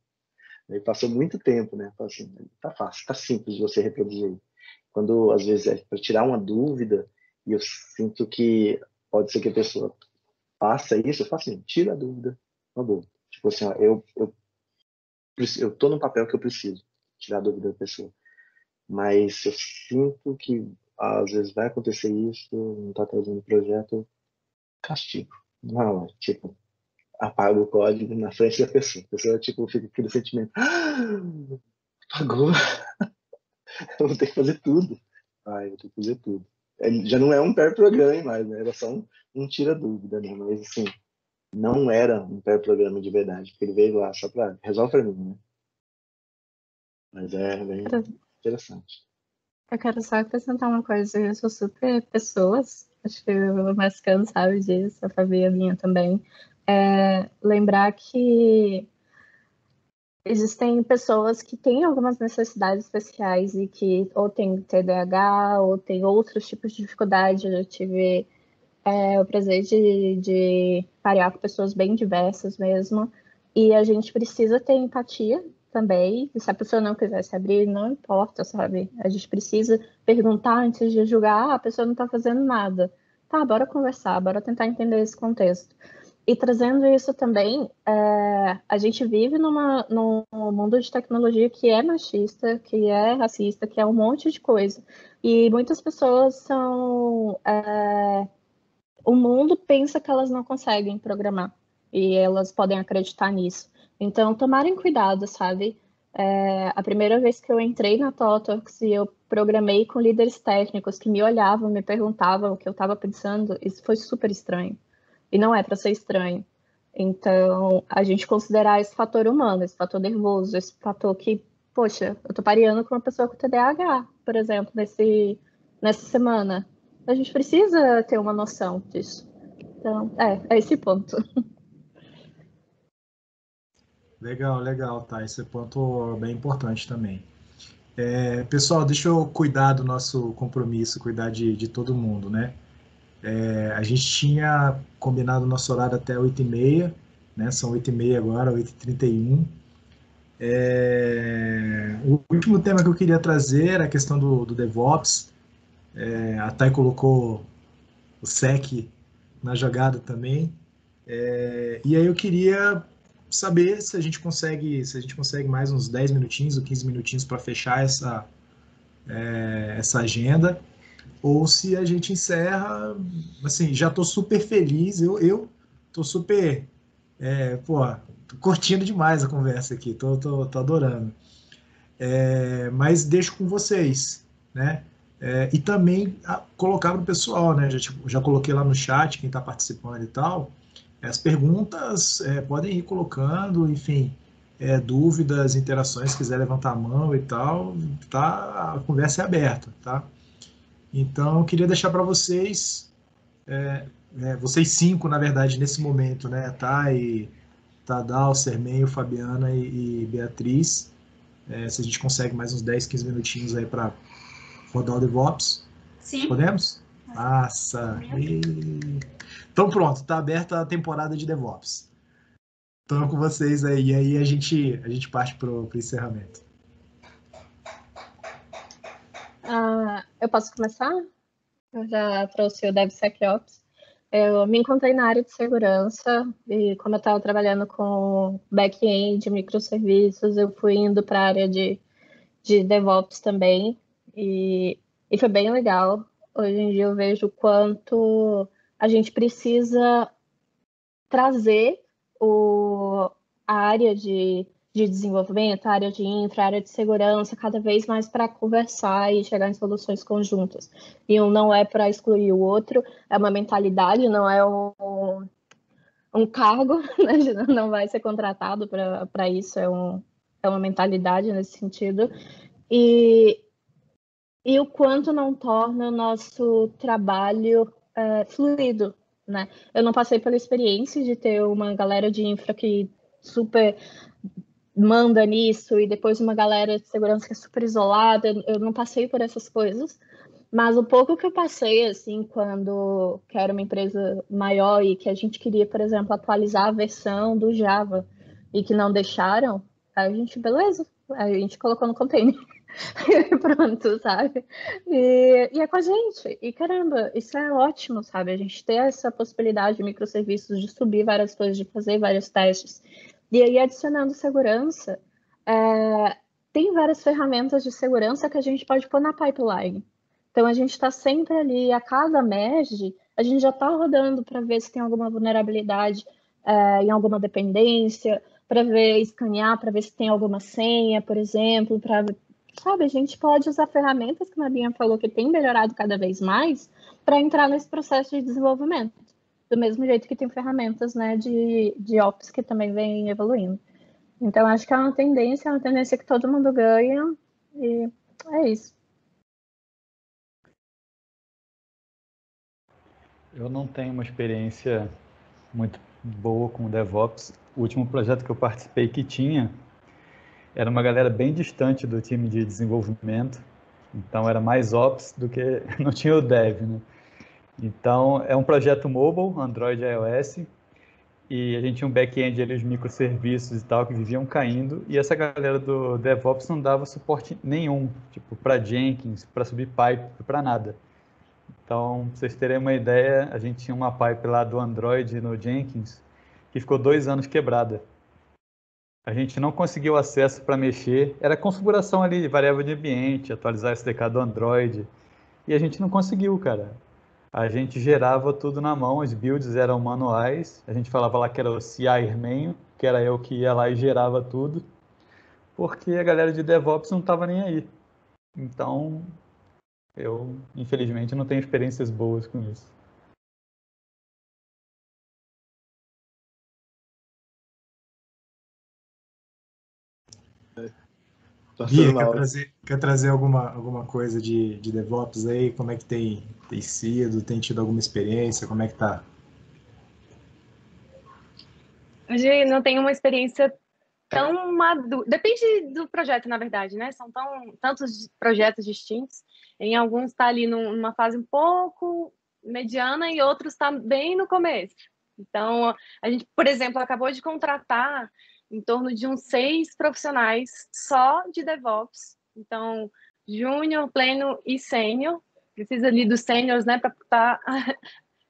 Aí passou muito tempo, né? Falei assim, tá fácil, tá simples de você reproduzir. Quando às vezes é para tirar uma dúvida, e eu sinto que pode ser que a pessoa faça isso, eu faço assim, tira a dúvida, uma boa. Tipo assim, ó, eu, eu, eu tô no papel que eu preciso tirar a dúvida da pessoa. Mas eu sinto que às vezes vai acontecer isso, não tá trazendo projeto, castigo. Não, é tipo, apaga o código na frente da pessoa. A pessoa, tipo, fica aquele sentimento, ah, apagou, [laughs] eu vou ter que fazer tudo. Ai, eu vou ter que fazer tudo já não é um pair programa mais, né? Era só um, um tira dúvida, né? Mas assim, não era um pair programa de verdade, porque ele veio lá só para resolver para mim, né? Mas é bem interessante. Eu quero só acrescentar uma coisa, eu sou super pessoas, acho que o Mascano sabe disso, a Fabi minha também. É, lembrar que existem pessoas que têm algumas necessidades especiais e que ou tem TDAH ou tem outros tipos de dificuldade. Eu tive é, o prazer de, de parear com pessoas bem diversas mesmo. E a gente precisa ter empatia também. E se a pessoa não quiser se abrir, não importa, sabe? A gente precisa perguntar antes de julgar, ah, a pessoa não está fazendo nada. tá, bora conversar, bora tentar entender esse contexto. E trazendo isso também, é, a gente vive numa, num mundo de tecnologia que é machista, que é racista, que é um monte de coisa. E muitas pessoas são. É, o mundo pensa que elas não conseguem programar. E elas podem acreditar nisso. Então, tomarem cuidado, sabe? É, a primeira vez que eu entrei na Totox e eu programei com líderes técnicos que me olhavam, me perguntavam o que eu estava pensando, isso foi super estranho. E não é para ser estranho. Então, a gente considerar esse fator humano, esse fator nervoso, esse fator que, poxa, eu tô pareando com uma pessoa com TDAH, por exemplo, nesse, nessa semana. A gente precisa ter uma noção disso. Então, é, é esse ponto. Legal, legal, tá? Esse é ponto bem importante também. É, pessoal, deixa eu cuidar do nosso compromisso, cuidar de, de todo mundo, né? É, a gente tinha combinado o nosso horário até 8h30, né? São 8h30 agora, 8h31. É, o último tema que eu queria trazer era a questão do, do DevOps. É, a Thay colocou o SEC na jogada também. É, e aí eu queria saber se a gente consegue, se a gente consegue mais uns 10 minutinhos ou 15 minutinhos para fechar essa, é, essa agenda ou se a gente encerra, assim, já estou super feliz, eu, eu tô super, é, pô, curtindo demais a conversa aqui, tô, tô, tô adorando. É, mas deixo com vocês, né? É, e também a, colocar para o pessoal, né? Já, tipo, já coloquei lá no chat quem está participando e tal. As perguntas é, podem ir colocando, enfim, é, dúvidas, interações, se quiser levantar a mão e tal, tá, a conversa é aberta, tá? Então, eu queria deixar para vocês, é, é, vocês cinco, na verdade, nesse momento, né? Thay, Tadal, Sermenho, Fabiana e, e Beatriz. É, se a gente consegue mais uns 10, 15 minutinhos aí para rodar o DevOps. Sim. Podemos? Nossa! E... Então pronto, está aberta a temporada de DevOps. Estou com vocês aí, e aí a gente, a gente parte para o encerramento. Uh, eu posso começar? Eu já trouxe o DevSecOps. Eu me encontrei na área de segurança e como eu estava trabalhando com back-end, microserviços, eu fui indo para a área de, de DevOps também e, e foi bem legal. Hoje em dia eu vejo o quanto a gente precisa trazer o, a área de de desenvolvimento, área de infra, área de segurança, cada vez mais para conversar e chegar em soluções conjuntas. E um não é para excluir o outro, é uma mentalidade, não é um, um cargo, [laughs] né? não vai ser contratado para isso, é, um, é uma mentalidade nesse sentido. E, e o quanto não torna o nosso trabalho é, fluido, né? Eu não passei pela experiência de ter uma galera de infra que super manda nisso, e depois uma galera de segurança que é super isolada. Eu não passei por essas coisas. Mas o pouco que eu passei, assim, quando que era uma empresa maior e que a gente queria, por exemplo, atualizar a versão do Java e que não deixaram, a gente, beleza, a gente colocou no container. [laughs] pronto, sabe? E, e, é com a gente. E caramba, isso é ótimo, sabe? A gente ter essa possibilidade de microserviços, de subir várias coisas, de fazer vários testes. E aí, adicionando segurança, é, tem várias ferramentas de segurança que a gente pode pôr na pipeline. Então, a gente está sempre ali, a cada merge, a gente já está rodando para ver se tem alguma vulnerabilidade é, em alguma dependência, para ver, escanear, para ver se tem alguma senha, por exemplo, para sabe, a gente pode usar ferramentas que a Nabinha falou que tem melhorado cada vez mais para entrar nesse processo de desenvolvimento do mesmo jeito que tem ferramentas né, de, de ops que também vem evoluindo. Então, acho que é uma tendência, é uma tendência que todo mundo ganha, e é isso. Eu não tenho uma experiência muito boa com DevOps. O último projeto que eu participei que tinha era uma galera bem distante do time de desenvolvimento, então era mais Ops do que [laughs] não tinha o Dev, né? Então, é um projeto mobile, Android e iOS, e a gente tinha um back-end ali, os microserviços e tal, que viviam caindo, e essa galera do DevOps não dava suporte nenhum, tipo, para Jenkins, para subir pipe, para nada. Então, pra vocês terem uma ideia, a gente tinha uma pipe lá do Android no Jenkins que ficou dois anos quebrada. A gente não conseguiu acesso para mexer. Era configuração ali de variável de ambiente, atualizar SDK do Android. E a gente não conseguiu, cara. A gente gerava tudo na mão, as builds eram manuais. A gente falava lá que era o CI Hermenho, que era eu que ia lá e gerava tudo. Porque a galera de DevOps não estava nem aí. Então, eu, infelizmente, não tenho experiências boas com isso. Bia, quer trazer, quer trazer alguma, alguma coisa de, de DevOps aí? Como é que tem, tem sido? Tem tido alguma experiência? Como é que tá? Hoje não tenho uma experiência tão madura. Depende do projeto, na verdade, né? São tão, tantos projetos distintos. Em alguns está ali numa fase um pouco mediana e outros está bem no começo. Então, a gente, por exemplo, acabou de contratar em torno de uns seis profissionais só de DevOps. Então, júnior, pleno e sênior. Precisa ali dos sêniors, né, para estar tá [laughs]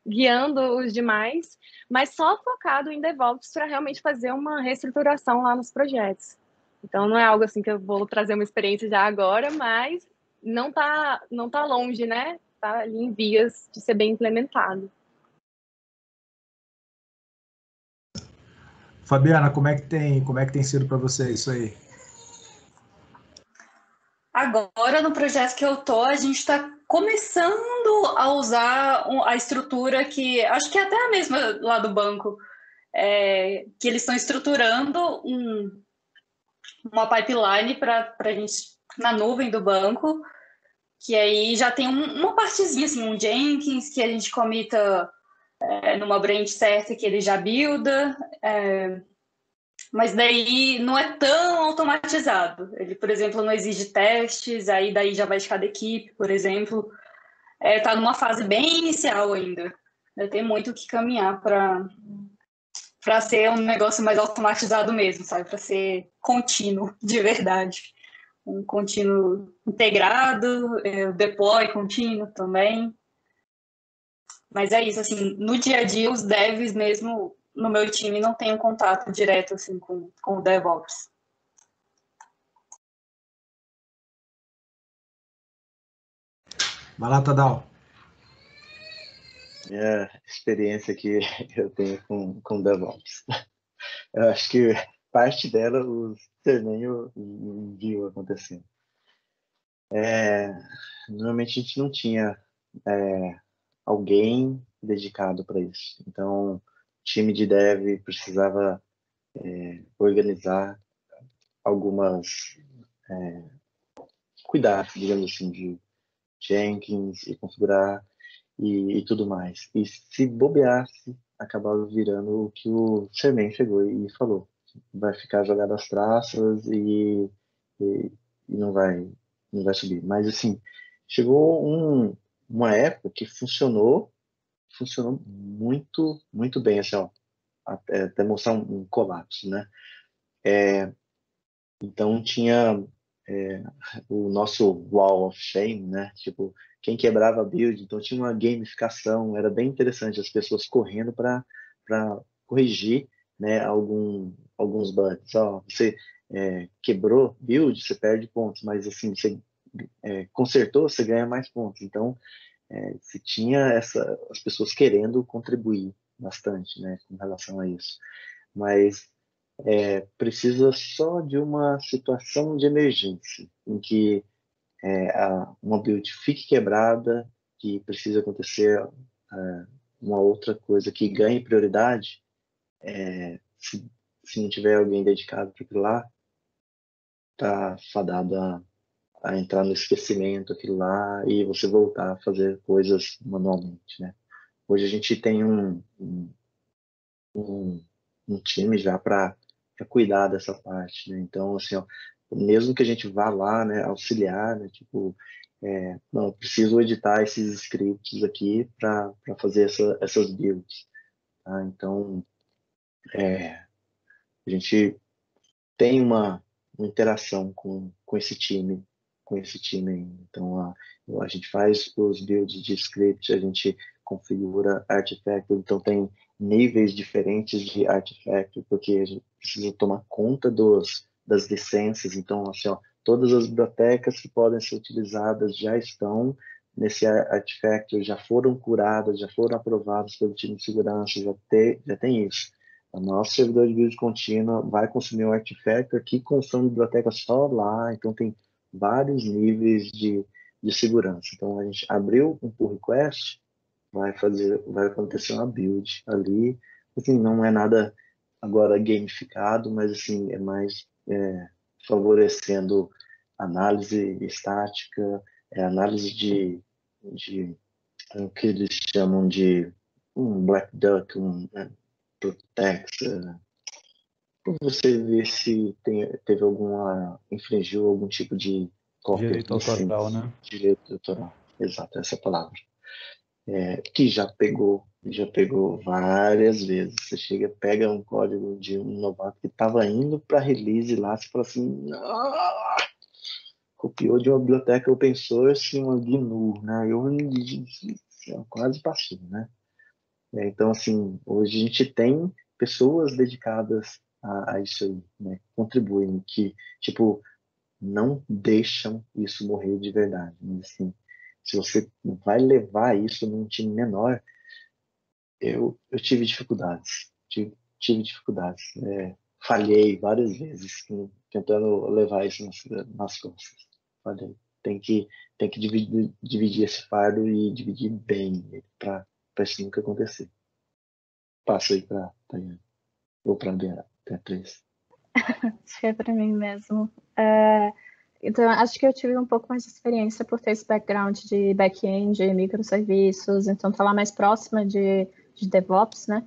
guiando os demais, mas só focado em DevOps para realmente fazer uma reestruturação lá nos projetos. Então, não é algo assim que eu vou trazer uma experiência já agora, mas não está não tá longe, né? Está ali em vias de ser bem implementado. Fabiana, como é que tem, como é que tem sido para você isso aí? Agora, no projeto que eu tô, a gente está começando a usar a estrutura que acho que é até a mesma lá do banco, é, que eles estão estruturando um, uma pipeline para a gente na nuvem do banco, que aí já tem um, uma partezinha assim, um Jenkins que a gente comita é, numa branch certa que ele já builda, é, mas daí não é tão automatizado. Ele, por exemplo, não exige testes, aí daí já vai de cada equipe, por exemplo. Está é, numa fase bem inicial ainda. Tem muito que caminhar para para ser um negócio mais automatizado mesmo, sabe? Para ser contínuo, [laughs] de verdade. Um contínuo integrado, é, deploy contínuo também. Mas é isso, assim, no dia a dia, os devs mesmo no meu time não tem um contato direto, assim, com, com o DevOps. Vai lá, Tadal. Minha experiência que [laughs] eu tenho com, com DevOps. [laughs] Eu acho que parte dela o Sermenho viu acontecendo. É, normalmente a gente não tinha é, alguém dedicado para isso. Então, o time de dev precisava é, organizar algumas é, cuidados, digamos assim, de Jenkins e configurar e, e, tudo mais. E se bobeasse, acabava virando o que o Sherman chegou e falou. Vai ficar jogado às traças e, e, e não vai não vai subir. Mas assim, chegou um, uma época que funcionou, funcionou muito, muito bem, assim, ó, até, mostrar um, um colapso, né? É, então tinha é, o nosso wall of shame, né? Tipo, quem quebrava a build, então tinha uma gamificação, era bem interessante, as pessoas correndo para corrigir né, algum, alguns bugs. Ó, você é, quebrou build, você perde pontos, mas assim, você é, consertou, você ganha mais pontos. Então, é, se tinha essa, as pessoas querendo contribuir bastante, né, com relação a isso. Mas é, precisa só de uma situação de emergência, em que é, a, uma build fique quebrada, que precisa acontecer é, uma outra coisa que ganhe prioridade, é, se, se não tiver alguém dedicado para aquilo lá, tá fadado a a entrar no esquecimento aquilo lá e você voltar a fazer coisas manualmente, né? Hoje a gente tem um, um, um, time já para cuidar dessa parte, né? Então, assim, ó, mesmo que a gente vá lá, né, auxiliar, né, tipo, é, não, preciso editar esses scripts aqui para fazer essa, essas builds, tá? Então, é, a gente tem uma, uma interação com, com esse time com esse time. Então, a, a gente faz os builds de script, a gente configura artefact, então tem níveis diferentes de artefact, porque a gente precisa tomar conta dos, das licenças. Então, assim, ó, todas as bibliotecas que podem ser utilizadas já estão nesse artefact, já foram curadas, já foram aprovadas pelo time de segurança, já, tem já tem isso. O nosso servidor de build contínua vai consumir um artefact que consome biblioteca só lá, então tem vários níveis de, de segurança. Então a gente abriu um pull request, vai fazer, vai acontecer uma build ali. Assim, não é nada agora gamificado, mas assim é mais é, favorecendo análise estática, é, análise de, de o que eles chamam de um black duck, um né, protect, para você ver se tem, teve alguma infringiu algum tipo de direito autoral, né? Direito autoral, exato, essa palavra é, que já pegou, já pegou várias vezes. Você chega, pega um código de um novato que estava indo para release lá, você fala assim, ah! copiou de uma biblioteca open source uma GNU, né? Eu quase passei, né? É, então, assim, hoje a gente tem pessoas dedicadas a, a isso aí, né? Contribuem, que, tipo, não deixam isso morrer de verdade. Né? Assim, se você vai levar isso num time menor, eu, eu tive dificuldades, tive, tive dificuldades. É, falhei várias vezes tentando levar isso nas, nas costas. Tem que, tem que dividir, dividir esse fardo e dividir bem para isso nunca acontecer. Passo aí para Tayane, ou para a Beatriz. Acho que é para mim mesmo. É... Então, acho que eu tive um pouco mais de experiência por ter esse background de back-end, microserviços, então tá lá mais próxima de, de DevOps, né?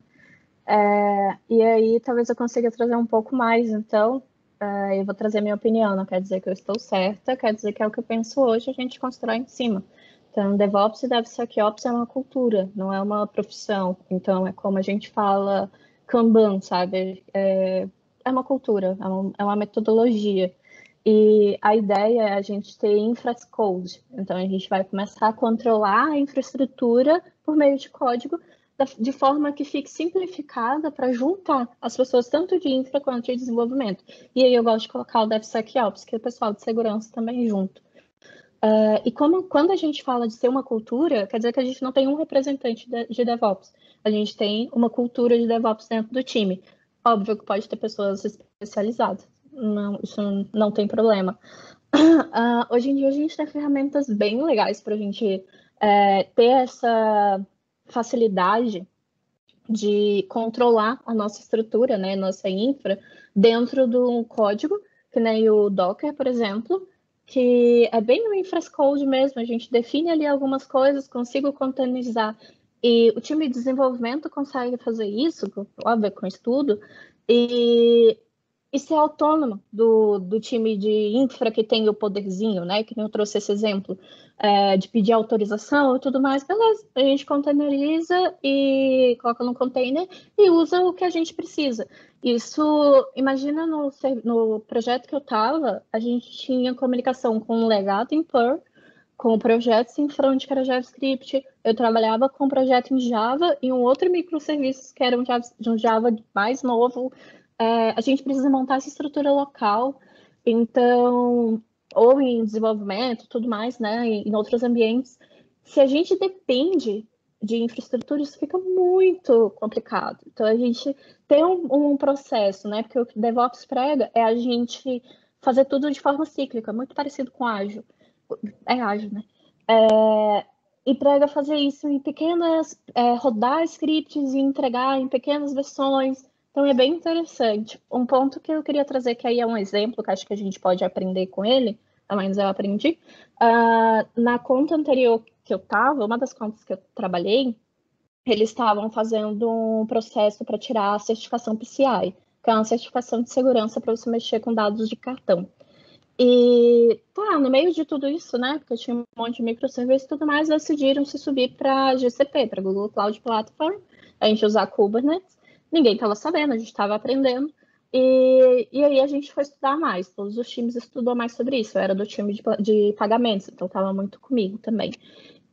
É, e aí talvez eu consiga trazer um pouco mais, então é, eu vou trazer minha opinião, não quer dizer que eu estou certa, quer dizer que é o que eu penso hoje, a gente constrói em cima. Então, DevOps e DevSecOps é uma cultura, não é uma profissão. Então, é como a gente fala Kanban, sabe? É, é uma cultura, é uma, é uma metodologia. E a ideia é a gente ter infracode. Então, a gente vai começar a controlar a infraestrutura por meio de código, de forma que fique simplificada para juntar as pessoas tanto de infra quanto de desenvolvimento. E aí eu gosto de colocar o DevSecOps, que é o pessoal de segurança também junto. Uh, e como, quando a gente fala de ser uma cultura, quer dizer que a gente não tem um representante de, de DevOps. A gente tem uma cultura de DevOps dentro do time. Óbvio que pode ter pessoas especializadas não, isso não, tem problema. Uh, [coughs] hoje em dia a gente tem ferramentas bem legais para a gente é, ter essa facilidade de controlar a nossa estrutura, né, nossa infra, dentro do código, que nem o Docker, por exemplo, que é bem no infrascode mesmo, a gente define ali algumas coisas, consigo containerizar, e o time de desenvolvimento consegue fazer isso, óbvio, com estudo, e e ser autônomo do, do time de infra que tem o poderzinho, né? Que nem eu trouxe esse exemplo, é, de pedir autorização e tudo mais, beleza. A gente containeriza e coloca no container e usa o que a gente precisa. Isso, imagina no, no projeto que eu estava, a gente tinha comunicação com o legado em Perl, com projetos em front, que era JavaScript. Eu trabalhava com um projeto em Java e um outro microserviço que era um Java, um Java mais novo, é, a gente precisa montar essa estrutura local, então, ou em desenvolvimento, tudo mais, né, em outros ambientes. Se a gente depende de infraestrutura, isso fica muito complicado. Então, a gente tem um, um processo, né, porque o que DevOps prega é a gente fazer tudo de forma cíclica, muito parecido com ágil. É ágil, né? É, e prega fazer isso em pequenas, é, rodar scripts e entregar em pequenas versões, então é bem interessante. Um ponto que eu queria trazer, que aí é um exemplo que acho que a gente pode aprender com ele, pelo menos eu aprendi. Uh, na conta anterior que eu estava, uma das contas que eu trabalhei, eles estavam fazendo um processo para tirar a certificação PCI, que é uma certificação de segurança para você mexer com dados de cartão. E tá, no meio de tudo isso, né, porque tinha um monte de microserviços e tudo mais, decidiram se subir para GCP, para Google Cloud Platform, a gente usar Kubernetes, Ninguém estava sabendo, a gente estava aprendendo. E, e aí a gente foi estudar mais, todos os times estudou mais sobre isso. Eu era do time de, de pagamentos, então estava muito comigo também.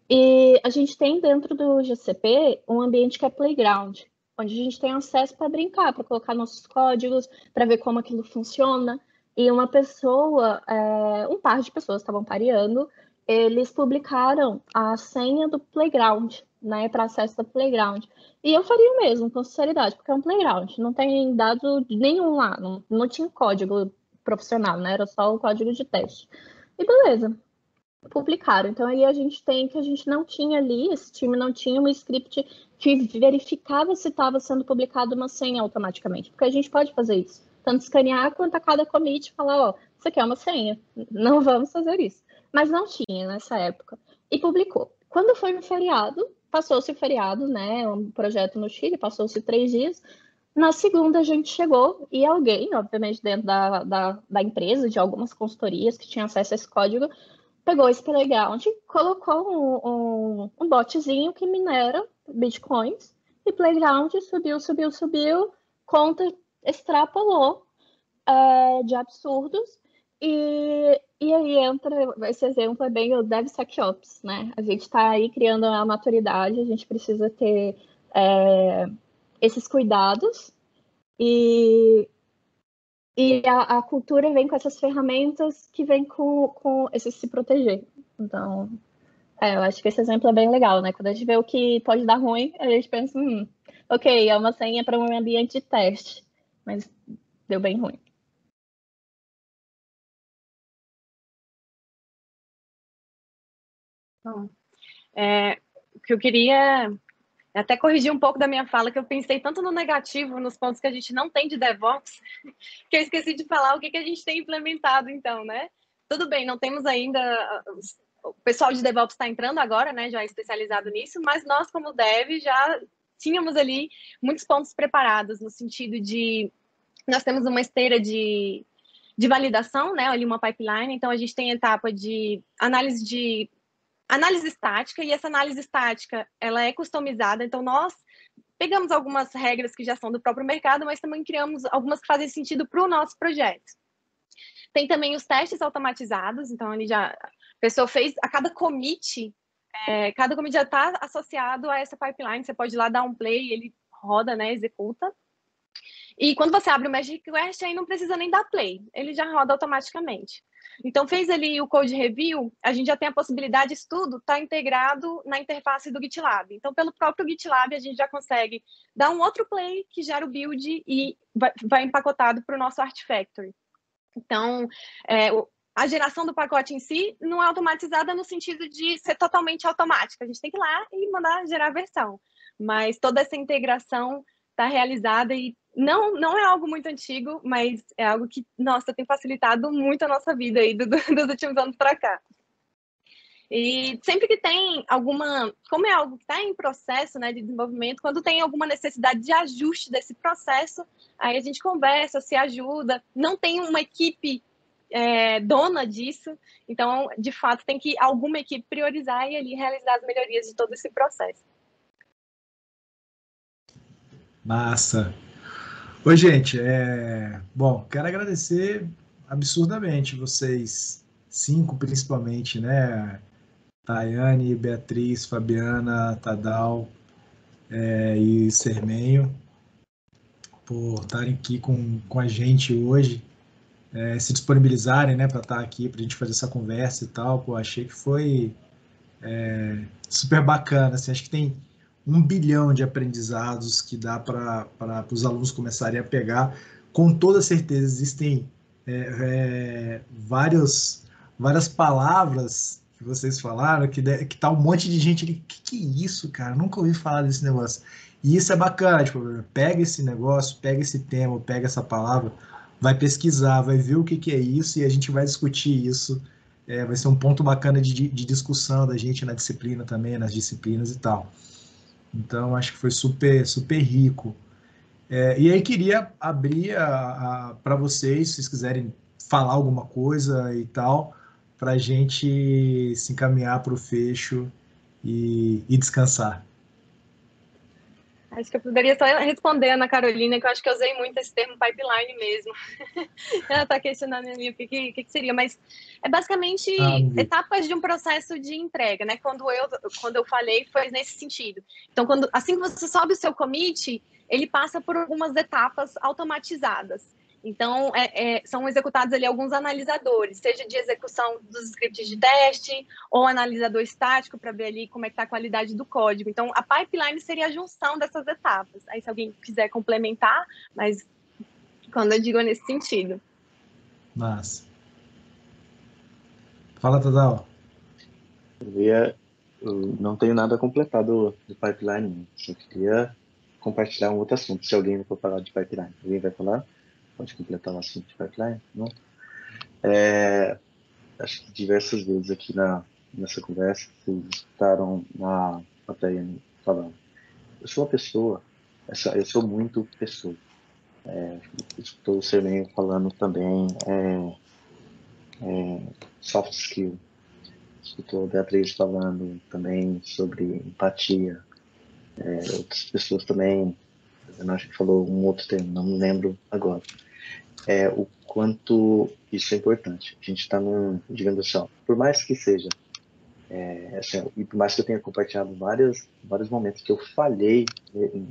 E a gente tem dentro do GCP um ambiente que é playground, onde a gente tem acesso para brincar, para colocar nossos códigos, para ver como aquilo funciona. E uma pessoa, é, um par de pessoas estavam pareando, eles publicaram a senha do playground, né, para acesso do playground. E eu faria o mesmo, com sinceridade, porque é um playground, não tem dado nenhum lá, não, não tinha código profissional, né, era só o código de teste. E beleza, publicaram. Então aí a gente tem que a gente não tinha ali, esse time não tinha um script que verificava se estava sendo publicado uma senha automaticamente, porque a gente pode fazer isso, tanto escanear quanto a cada commit falar, ó, isso aqui é uma senha, não vamos fazer isso. Mas não tinha nessa época. E publicou. Quando foi no feriado, passou-se o feriado, né? Um projeto no Chile, passou-se três dias. Na segunda, a gente chegou e alguém, obviamente, dentro da, da, da empresa, de algumas consultorias que tinham acesso a esse código, pegou esse playground, colocou um, um, um botzinho que minera bitcoins e playground subiu, subiu, subiu, conta extrapolou é, de absurdos e, e aí entra, esse exemplo é bem o DevSecOps, né? A gente está aí criando a maturidade, a gente precisa ter é, esses cuidados e, e a, a, cultura vem com essas ferramentas que vem com, com esse se proteger. Então, é, eu acho que esse exemplo é bem legal, né? Quando a gente vê o que pode dar ruim, a gente pensa, hum, ok, é uma senha para um ambiente de teste, mas deu bem ruim. É, o que eu queria até corrigir um pouco da minha fala, que eu pensei tanto no negativo, nos pontos que a gente não tem de DevOps, [laughs] que eu esqueci de falar o que, que a gente tem implementado, então, né? Tudo bem, não temos ainda. O pessoal de DevOps está entrando agora, né? Já é especializado nisso, mas nós, como Dev, já tínhamos ali muitos pontos preparados, no sentido de. Nós temos uma esteira de, de validação, né? Ali uma pipeline, então a gente tem a etapa de análise de análise estática, e essa análise estática, ela é customizada, então nós pegamos algumas regras que já são do próprio mercado, mas também criamos algumas que fazem sentido para o nosso projeto. Tem também os testes automatizados, então ele já a pessoa fez a cada commit, é, cada commit já está associado a essa pipeline. Você pode ir lá dar um play, ele roda, né, executa. E quando você abre o Magic Request, aí não precisa nem dar play, ele já roda automaticamente. Então, fez ali o code review, a gente já tem a possibilidade, isso tudo está integrado na interface do GitLab. Então, pelo próprio GitLab, a gente já consegue dar um outro play que gera o build e vai, empacotado para o nosso Artifactory. Então, é, a geração do pacote em si não é automatizada no sentido de ser totalmente automática. A gente tem que ir lá e mandar gerar a versão. Mas toda essa integração está realizada e não, não é algo muito antigo, mas é algo que, nossa, tem facilitado muito a nossa vida aí do, do, [laughs] dos últimos anos para cá. E sempre que tem alguma, como é algo que está em processo né, de desenvolvimento, quando tem alguma necessidade de ajuste desse processo, aí a gente conversa, se ajuda. Não tem uma equipe é, dona disso, então, de fato, tem que alguma equipe priorizar e ali realizar as melhorias de todo esse processo. Massa. Oi, gente. É... Bom, quero agradecer absurdamente vocês, cinco principalmente, né? Tayane, Beatriz, Fabiana, Tadal é, e Sermenho, por estarem aqui com, com a gente hoje, é, se disponibilizarem né, para estar aqui, para a gente fazer essa conversa e tal. Pô, achei que foi é, super bacana. Assim, acho que tem um bilhão de aprendizados que dá para os alunos começarem a pegar. Com toda certeza, existem é, é, vários, várias palavras que vocês falaram que, que tá um monte de gente ali. Que que é isso, cara? Nunca ouvi falar desse negócio. E isso é bacana, tipo, pega esse negócio, pega esse tema, pega essa palavra, vai pesquisar, vai ver o que, que é isso e a gente vai discutir isso. É, vai ser um ponto bacana de, de discussão da gente na disciplina também, nas disciplinas e tal. Então, acho que foi super, super rico. É, e aí, queria abrir para vocês, se vocês quiserem falar alguma coisa e tal, para a gente se encaminhar para o fecho e, e descansar. Acho que eu poderia só responder a Ana Carolina, que eu acho que eu usei muito esse termo pipeline mesmo. [laughs] Ela está questionando ali o que, que, que, seria, mas é basicamente ah, etapas de um processo de entrega, né? Quando eu, quando eu falei, foi nesse sentido. Então, quando, assim que você sobe o seu commit, ele passa por algumas etapas automatizadas. Então, é, é, são executados ali alguns analisadores, seja de execução dos scripts de teste, ou analisador estático para ver ali como é que está a qualidade do código. Então, a pipeline seria a junção dessas etapas. Aí, se alguém quiser complementar, mas quando eu digo nesse sentido. Massa. Fala, Tadal. Eu, ia, eu não tenho nada a completar do, do pipeline, só queria compartilhar um outro assunto, se alguém for falar de pipeline. Alguém vai falar? Pode completar o assunto de pipeline? Não? É, acho que diversas vezes aqui na, nessa conversa, vocês escutaram na plateia falando. Eu sou uma pessoa, eu sou muito pessoa. É, escutou o Sermenho falando também é, é, soft skill. Escutou a Beatriz falando também sobre empatia. É, outras pessoas também, eu acho que falou um outro termo, não me lembro agora é, o quanto isso é importante. A gente está num, digamos assim, ó, por mais que seja, é, assim, e por mais que eu tenha compartilhado vários, vários momentos que eu falhei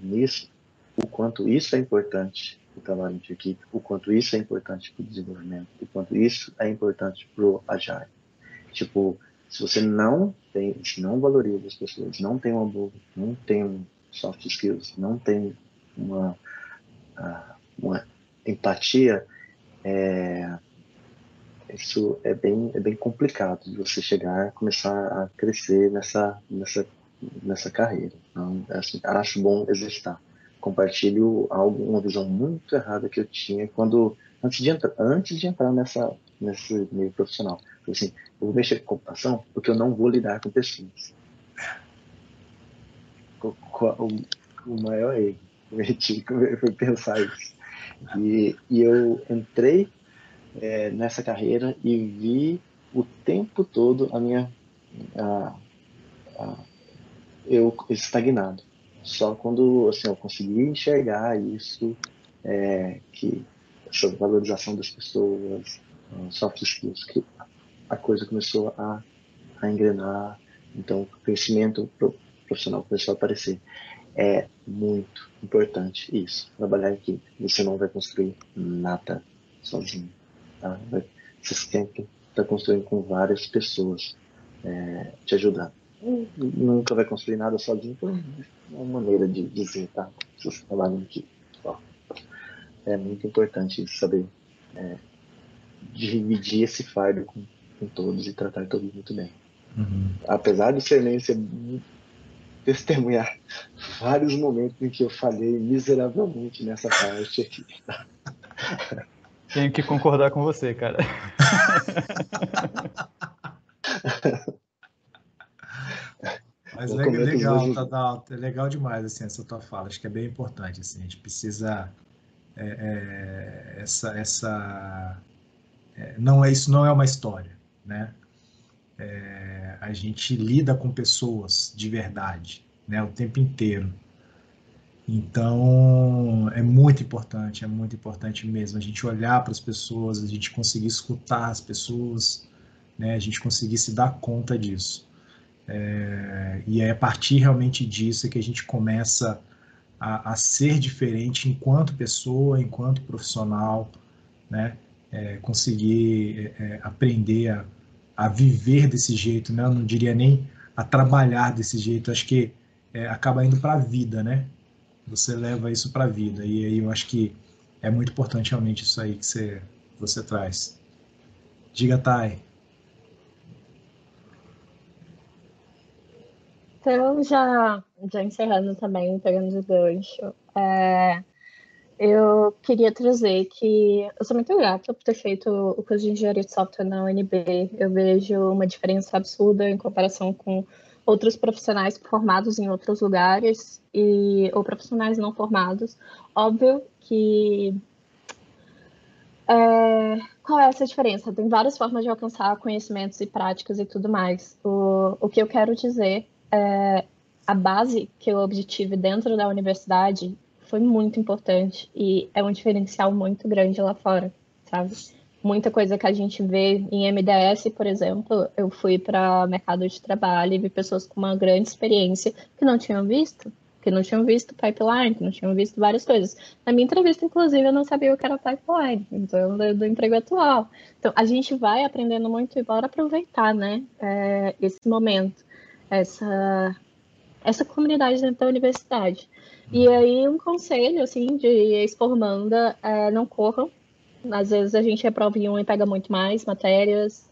nisso, o quanto isso é importante para o trabalho de equipe, o quanto isso é importante para o desenvolvimento, o quanto isso é importante para o Agile. Tipo, se você não tem, se não valoriza as pessoas, não tem uma boa, não tem um soft skills, não tem uma, ah, uma empatia, é, isso é bem, é bem complicado de você chegar, começar a crescer nessa, nessa, nessa carreira. Então, assim, acho bom exercitar. Compartilho algo, uma visão muito errada que eu tinha quando antes de entrar, antes de entrar nessa nesse meio profissional. Assim, eu vou mexer com computação porque eu não vou lidar com pessoas. O, o, o maior erro foi pensar isso. E, e eu entrei é, nessa carreira e vi o tempo todo a minha a, a, eu estagnado. Só quando assim, eu consegui enxergar isso, é, que essa valorização das pessoas, soft skills, que a coisa começou a, a engrenar, então o crescimento profissional começou a aparecer. É muito importante isso, trabalhar em equipe. Você não vai construir nada sozinho. Tá? Você sempre está construindo com várias pessoas é, te ajudando. Nunca vai construir nada sozinho, por uma maneira de dizer, tá? Você trabalha em equipe. É muito importante saber é, dividir esse fardo com, com todos e tratar todos muito bem. Uhum. Apesar de ser nem ser testemunhar vários momentos em que eu falhei miseravelmente nessa parte aqui. Tenho que concordar com você, cara. Mas é legal, Tadal, é legal demais assim, essa tua fala. Acho que é bem importante. Assim, a gente precisa é, é, essa, essa é, não é isso não é uma história, né? É, a gente lida com pessoas de verdade, né, o tempo inteiro. Então, é muito importante, é muito importante mesmo a gente olhar para as pessoas, a gente conseguir escutar as pessoas, né, a gente conseguir se dar conta disso. É, e é a partir realmente disso que a gente começa a, a ser diferente enquanto pessoa, enquanto profissional, né, é, conseguir é, é aprender a a viver desse jeito, né? Eu não diria nem a trabalhar desse jeito. Acho que é, acaba indo para a vida, né? Você leva isso para a vida. E aí eu acho que é muito importante realmente isso aí que você, você traz. Diga, Thay. Então, já, já encerrando também, pegando o gancho, é, eu queria trazer que eu sou muito grata por ter feito o curso de engenharia de software na UNB. Eu vejo uma diferença absurda em comparação com outros profissionais formados em outros lugares e ou profissionais não formados. Óbvio que é, qual é essa diferença? Tem várias formas de alcançar conhecimentos e práticas e tudo mais. O, o que eu quero dizer é a base que eu obtive dentro da universidade foi muito importante e é um diferencial muito grande lá fora, sabe? Muita coisa que a gente vê em MDS, por exemplo, eu fui para mercado de trabalho e vi pessoas com uma grande experiência que não tinham visto, que não tinham visto pipeline, que não tinham visto várias coisas. Na minha entrevista, inclusive, eu não sabia o que era pipeline, então, do, do emprego atual. Então, a gente vai aprendendo muito e bora aproveitar, né, é, esse momento, essa, essa comunidade dentro da universidade. E aí, um conselho, assim, de ex-formanda, é, não corram. Às vezes a gente reprova em um e pega muito mais matérias.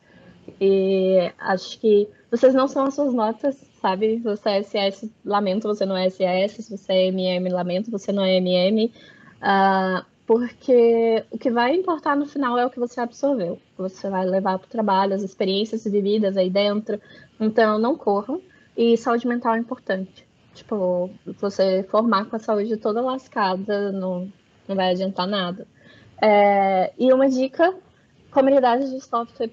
E acho que vocês não são as suas notas, sabe? Você é SS, lamento, você não é SS. Se você é MM, lamento, você não é MM. Uh, porque o que vai importar no final é o que você absorveu. Você vai levar para o trabalho, as experiências vividas aí dentro. Então, não corram. E saúde mental é importante. Tipo, você formar com a saúde toda lascada não, não vai adiantar nada. É, e uma dica, comunidades de software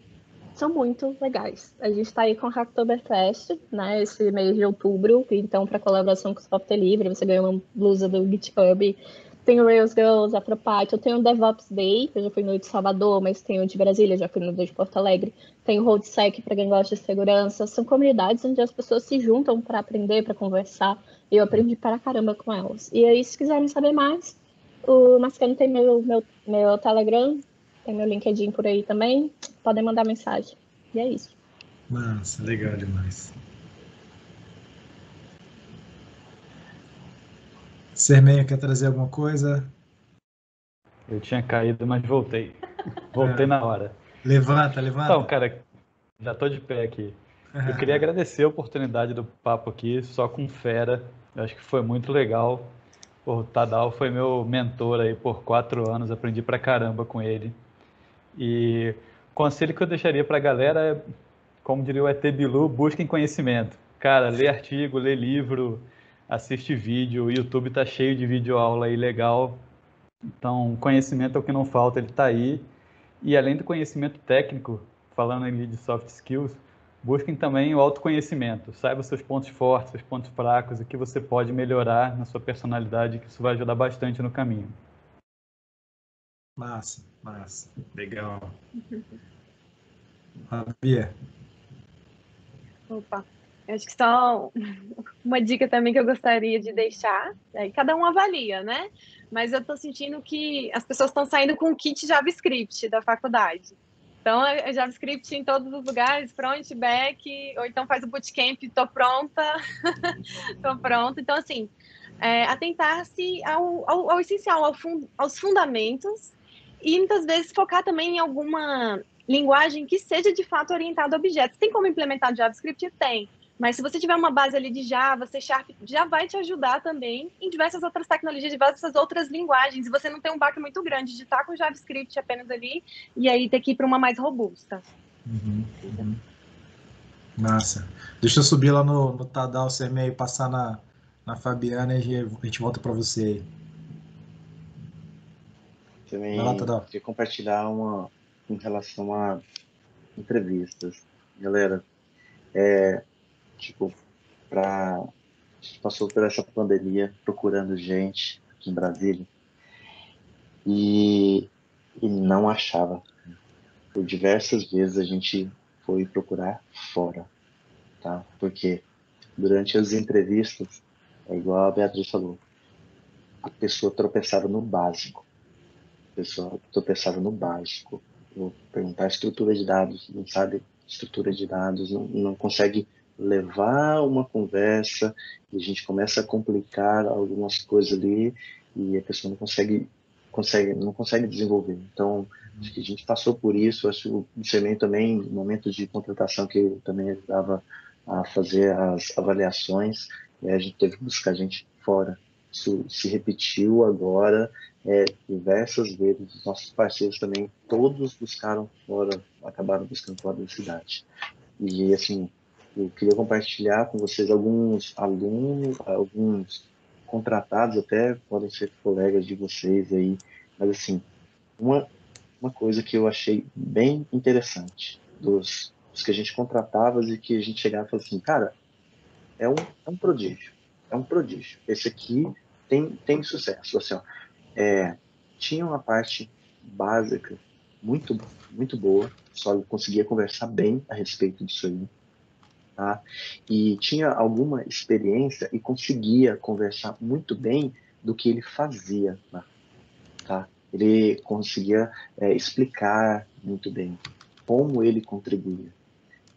são muito legais. A gente está aí com o Hacktoberfest, né, esse mês de outubro, então para colaboração com o software livre, você ganha uma blusa do GitHub tem o Rails Girls, Afropart, eu tenho o DevOps Day, eu já fui no de Salvador, mas tenho o de Brasília, já fui no de Porto Alegre. Tem o RoadSec para quem gosta de segurança. São comunidades onde as pessoas se juntam para aprender, para conversar. E eu aprendi para caramba com elas. E aí, se quiserem saber mais, o Mascano tem meu, meu, meu Telegram, tem meu LinkedIn por aí também. Podem mandar mensagem. E é isso. Massa, legal demais. Sermenho, quer trazer alguma coisa? Eu tinha caído, mas voltei. Voltei é. na hora. Levanta, levanta. Então, cara, já tô de pé aqui. Eu queria agradecer a oportunidade do papo aqui, só com fera. Eu acho que foi muito legal. O Tadal foi meu mentor aí por quatro anos, aprendi pra caramba com ele. E o conselho que eu deixaria pra galera é, como diria o ET Bilu, busquem conhecimento. Cara, lê artigo, lê livro, assiste vídeo, o YouTube tá cheio de vídeo aula aí legal. Então, conhecimento é o que não falta, ele está aí. E além do conhecimento técnico, falando ali de soft skills, busquem também o autoconhecimento. Saiba seus pontos fortes, seus pontos fracos, o que você pode melhorar na sua personalidade, que isso vai ajudar bastante no caminho. Massa, massa. Legal. [laughs] Fabia. Opa. Acho que só [laughs] uma dica também que eu gostaria de deixar, é, cada um avalia, né? Mas eu estou sentindo que as pessoas estão saindo com o kit JavaScript da faculdade. Então, é, é JavaScript em todos os lugares, front, back, ou então faz o bootcamp, estou pronta, [laughs] estou pronta. Então, assim, é, atentar-se ao, ao, ao, essencial, ao fund, aos fundamentos, e muitas vezes focar também em alguma linguagem que seja de fato orientada a objetos. Tem como implementar JavaScript? Tem. Mas se você tiver uma base ali de Java, C Sharp, já vai te ajudar também em diversas outras tecnologias, diversas outras linguagens. E você não tem um baque muito grande de estar com JavaScript apenas ali e aí ter que ir para uma mais robusta. Uhum, uhum. Massa. Deixa eu subir lá no, no Tadal CME e passar na, na Fabiana e a gente volta para você aí. Também lá, queria compartilhar uma em relação a entrevistas. Galera, é, tipo, pra, a gente passou por essa pandemia procurando gente aqui em Brasília e, e não achava. Por diversas vezes a gente foi procurar fora, tá? Porque durante as entrevistas, é igual a Beatriz falou, a pessoa tropeçava no básico. A pessoa tropeçava no básico. Vou perguntar estrutura de dados, não sabe estrutura de dados, não, não consegue levar uma conversa e a gente começa a complicar algumas coisas ali e a pessoa não consegue consegue não consegue desenvolver. Então acho que a gente passou por isso. Acho que o Semen também no momento de contratação que eu também ajudava a fazer as avaliações e a gente teve que buscar gente fora. Isso se repetiu agora é, diversas vezes. Os nossos parceiros também todos buscaram fora acabaram buscando fora da cidade. E assim eu queria compartilhar com vocês alguns alunos, alguns contratados até, podem ser colegas de vocês aí, mas assim, uma, uma coisa que eu achei bem interessante dos, dos que a gente contratava e que a gente chegava e falava assim, cara, é um, é um prodígio. É um prodígio. Esse aqui tem, tem sucesso. Assim, ó, é, tinha uma parte básica muito, muito boa, só conseguia conversar bem a respeito disso aí. Tá? E tinha alguma experiência e conseguia conversar muito bem do que ele fazia. Né? Tá? Ele conseguia é, explicar muito bem como ele contribuía.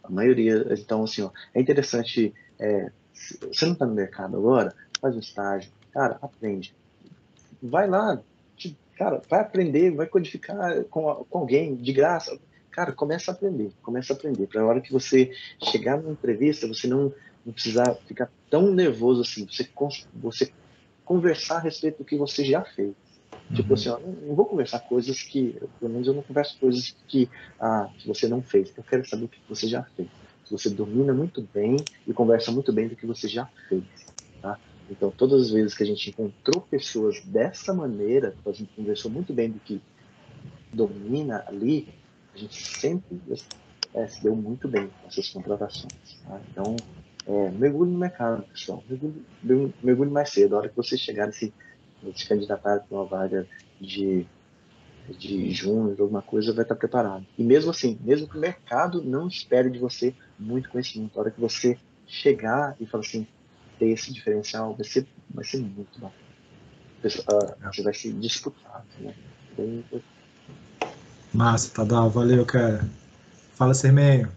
A maioria, então, assim, ó, é interessante. É, você não está no mercado agora, faz um estágio, cara, aprende. Vai lá, cara, vai aprender, vai codificar com, com alguém de graça. Cara, começa a aprender, começa a aprender. Para a hora que você chegar numa entrevista, você não, não precisar ficar tão nervoso assim. Você, você conversar a respeito do que você já fez. Tipo uhum. assim, ó, não, vou conversar coisas que, pelo menos eu não converso coisas que, ah, que você não fez. Eu quero saber o que você já fez. Se você domina muito bem e conversa muito bem do que você já fez, tá? Então, todas as vezes que a gente encontrou pessoas dessa maneira, a gente conversou muito bem do que domina ali, a gente sempre é, se deu muito bem essas contratações. Tá? Então, é, mergulhe no mercado, pessoal. Mergulhe, mergulhe mais cedo. A hora que você chegar nesse se candidatar para uma vaga de, de junho, alguma coisa, vai estar preparado. E mesmo assim, mesmo que o mercado não espere de você muito conhecimento, a hora que você chegar e falar assim, ter esse diferencial, vai ser, vai ser muito bom. Ah, você vai se disputar. Né? Bem... Massa, Tadal, valeu, cara. Fala, Sermenho.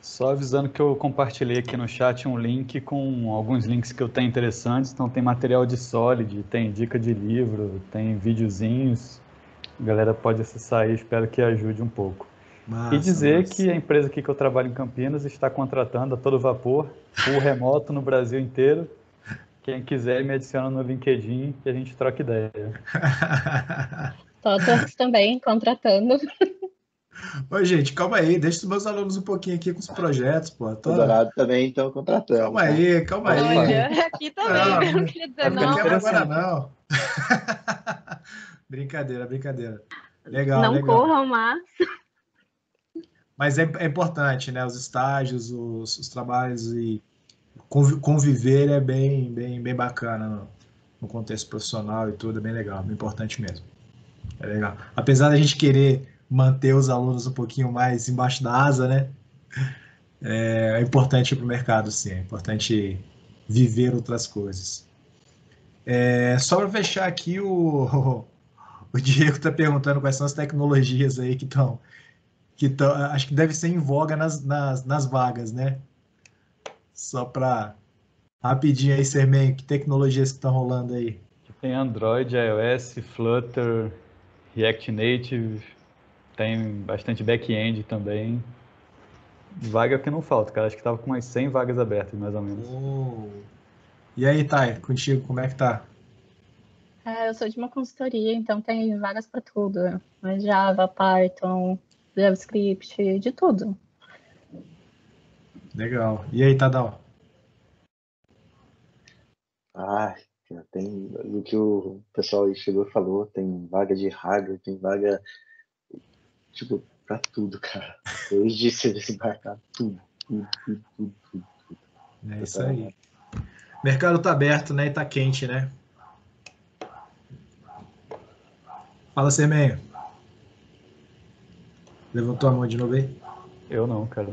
Só avisando que eu compartilhei aqui no chat um link com alguns links que eu tenho interessantes. Então tem material de Solid, tem dica de livro, tem videozinhos. A galera pode acessar aí, espero que ajude um pouco. Massa, e dizer massa. que a empresa aqui que eu trabalho em Campinas está contratando a todo vapor, full remoto no Brasil inteiro. Quem quiser me adiciona no LinkedIn e a gente troca ideia. [laughs] Todos também contratando. Oi, gente, calma aí, deixa os meus alunos um pouquinho aqui com os projetos, pô. Tô... O Dourado também estão contratando. Calma aí, calma aí. Olha, aqui também, não, não queria dizer não. Não agora não. [laughs] brincadeira, brincadeira. Legal, não legal. corram, mas... Mas é, é, importante, né? Os estágios, os, os, trabalhos e conviver é bem, bem, bem bacana no, no contexto profissional e tudo, é bem legal, bem importante mesmo. É legal. Apesar da gente querer manter os alunos um pouquinho mais embaixo da asa, né? É, é importante para o mercado, sim. É importante viver outras coisas. É, só para fechar aqui, o, [laughs] o Diego está perguntando quais são as tecnologias aí que estão. Que tão, acho que deve ser em voga nas, nas, nas vagas, né? Só para rapidinho aí, Sermen, que tecnologias que estão rolando aí? Tem Android, iOS, Flutter, React Native, tem bastante back-end também. Vaga que não falta, cara. Acho que tava com umas 100 vagas abertas, mais ou menos. Oh. E aí, Thay, contigo, como é que tá? É, eu sou de uma consultoria, então tem vagas para tudo. Java, Python, JavaScript, de tudo. Legal. E aí, Tadal? Ah, tem o que o pessoal aí chegou e falou, tem vaga de Hager, tem vaga tipo, pra tudo, cara. Hoje você desembarcar tudo, tudo, tudo, tudo, tudo. tudo. É isso aí. O mercado tá aberto, né? E tá quente, né? Fala, Sermenho. Levantou a mão de novo aí? Eu não, cara.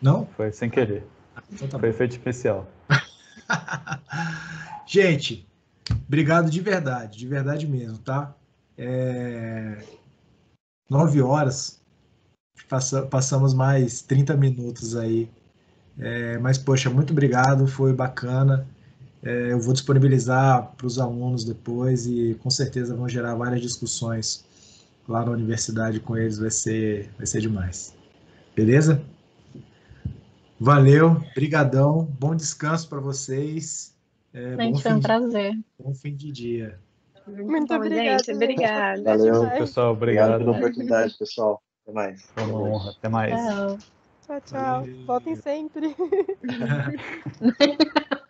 Não? Foi sem querer. Então tá Foi efeito especial. [laughs] Gente, obrigado de verdade, de verdade mesmo, tá? É nove horas, passa, passamos mais 30 minutos aí. É, mas, poxa, muito obrigado, foi bacana. É, eu vou disponibilizar para os alunos depois e com certeza vão gerar várias discussões lá na universidade com eles, vai ser, vai ser demais. Beleza? Valeu, brigadão, bom descanso para vocês. É, Gente, foi um prazer. De, bom fim de dia. Muito obrigada. Gente, obrigada. Valeu, pessoal. Obrigado. obrigado pela oportunidade, pessoal. Até mais. Foi uma honra. Até mais. Tchau, tchau. tchau. Voltem sempre. [laughs]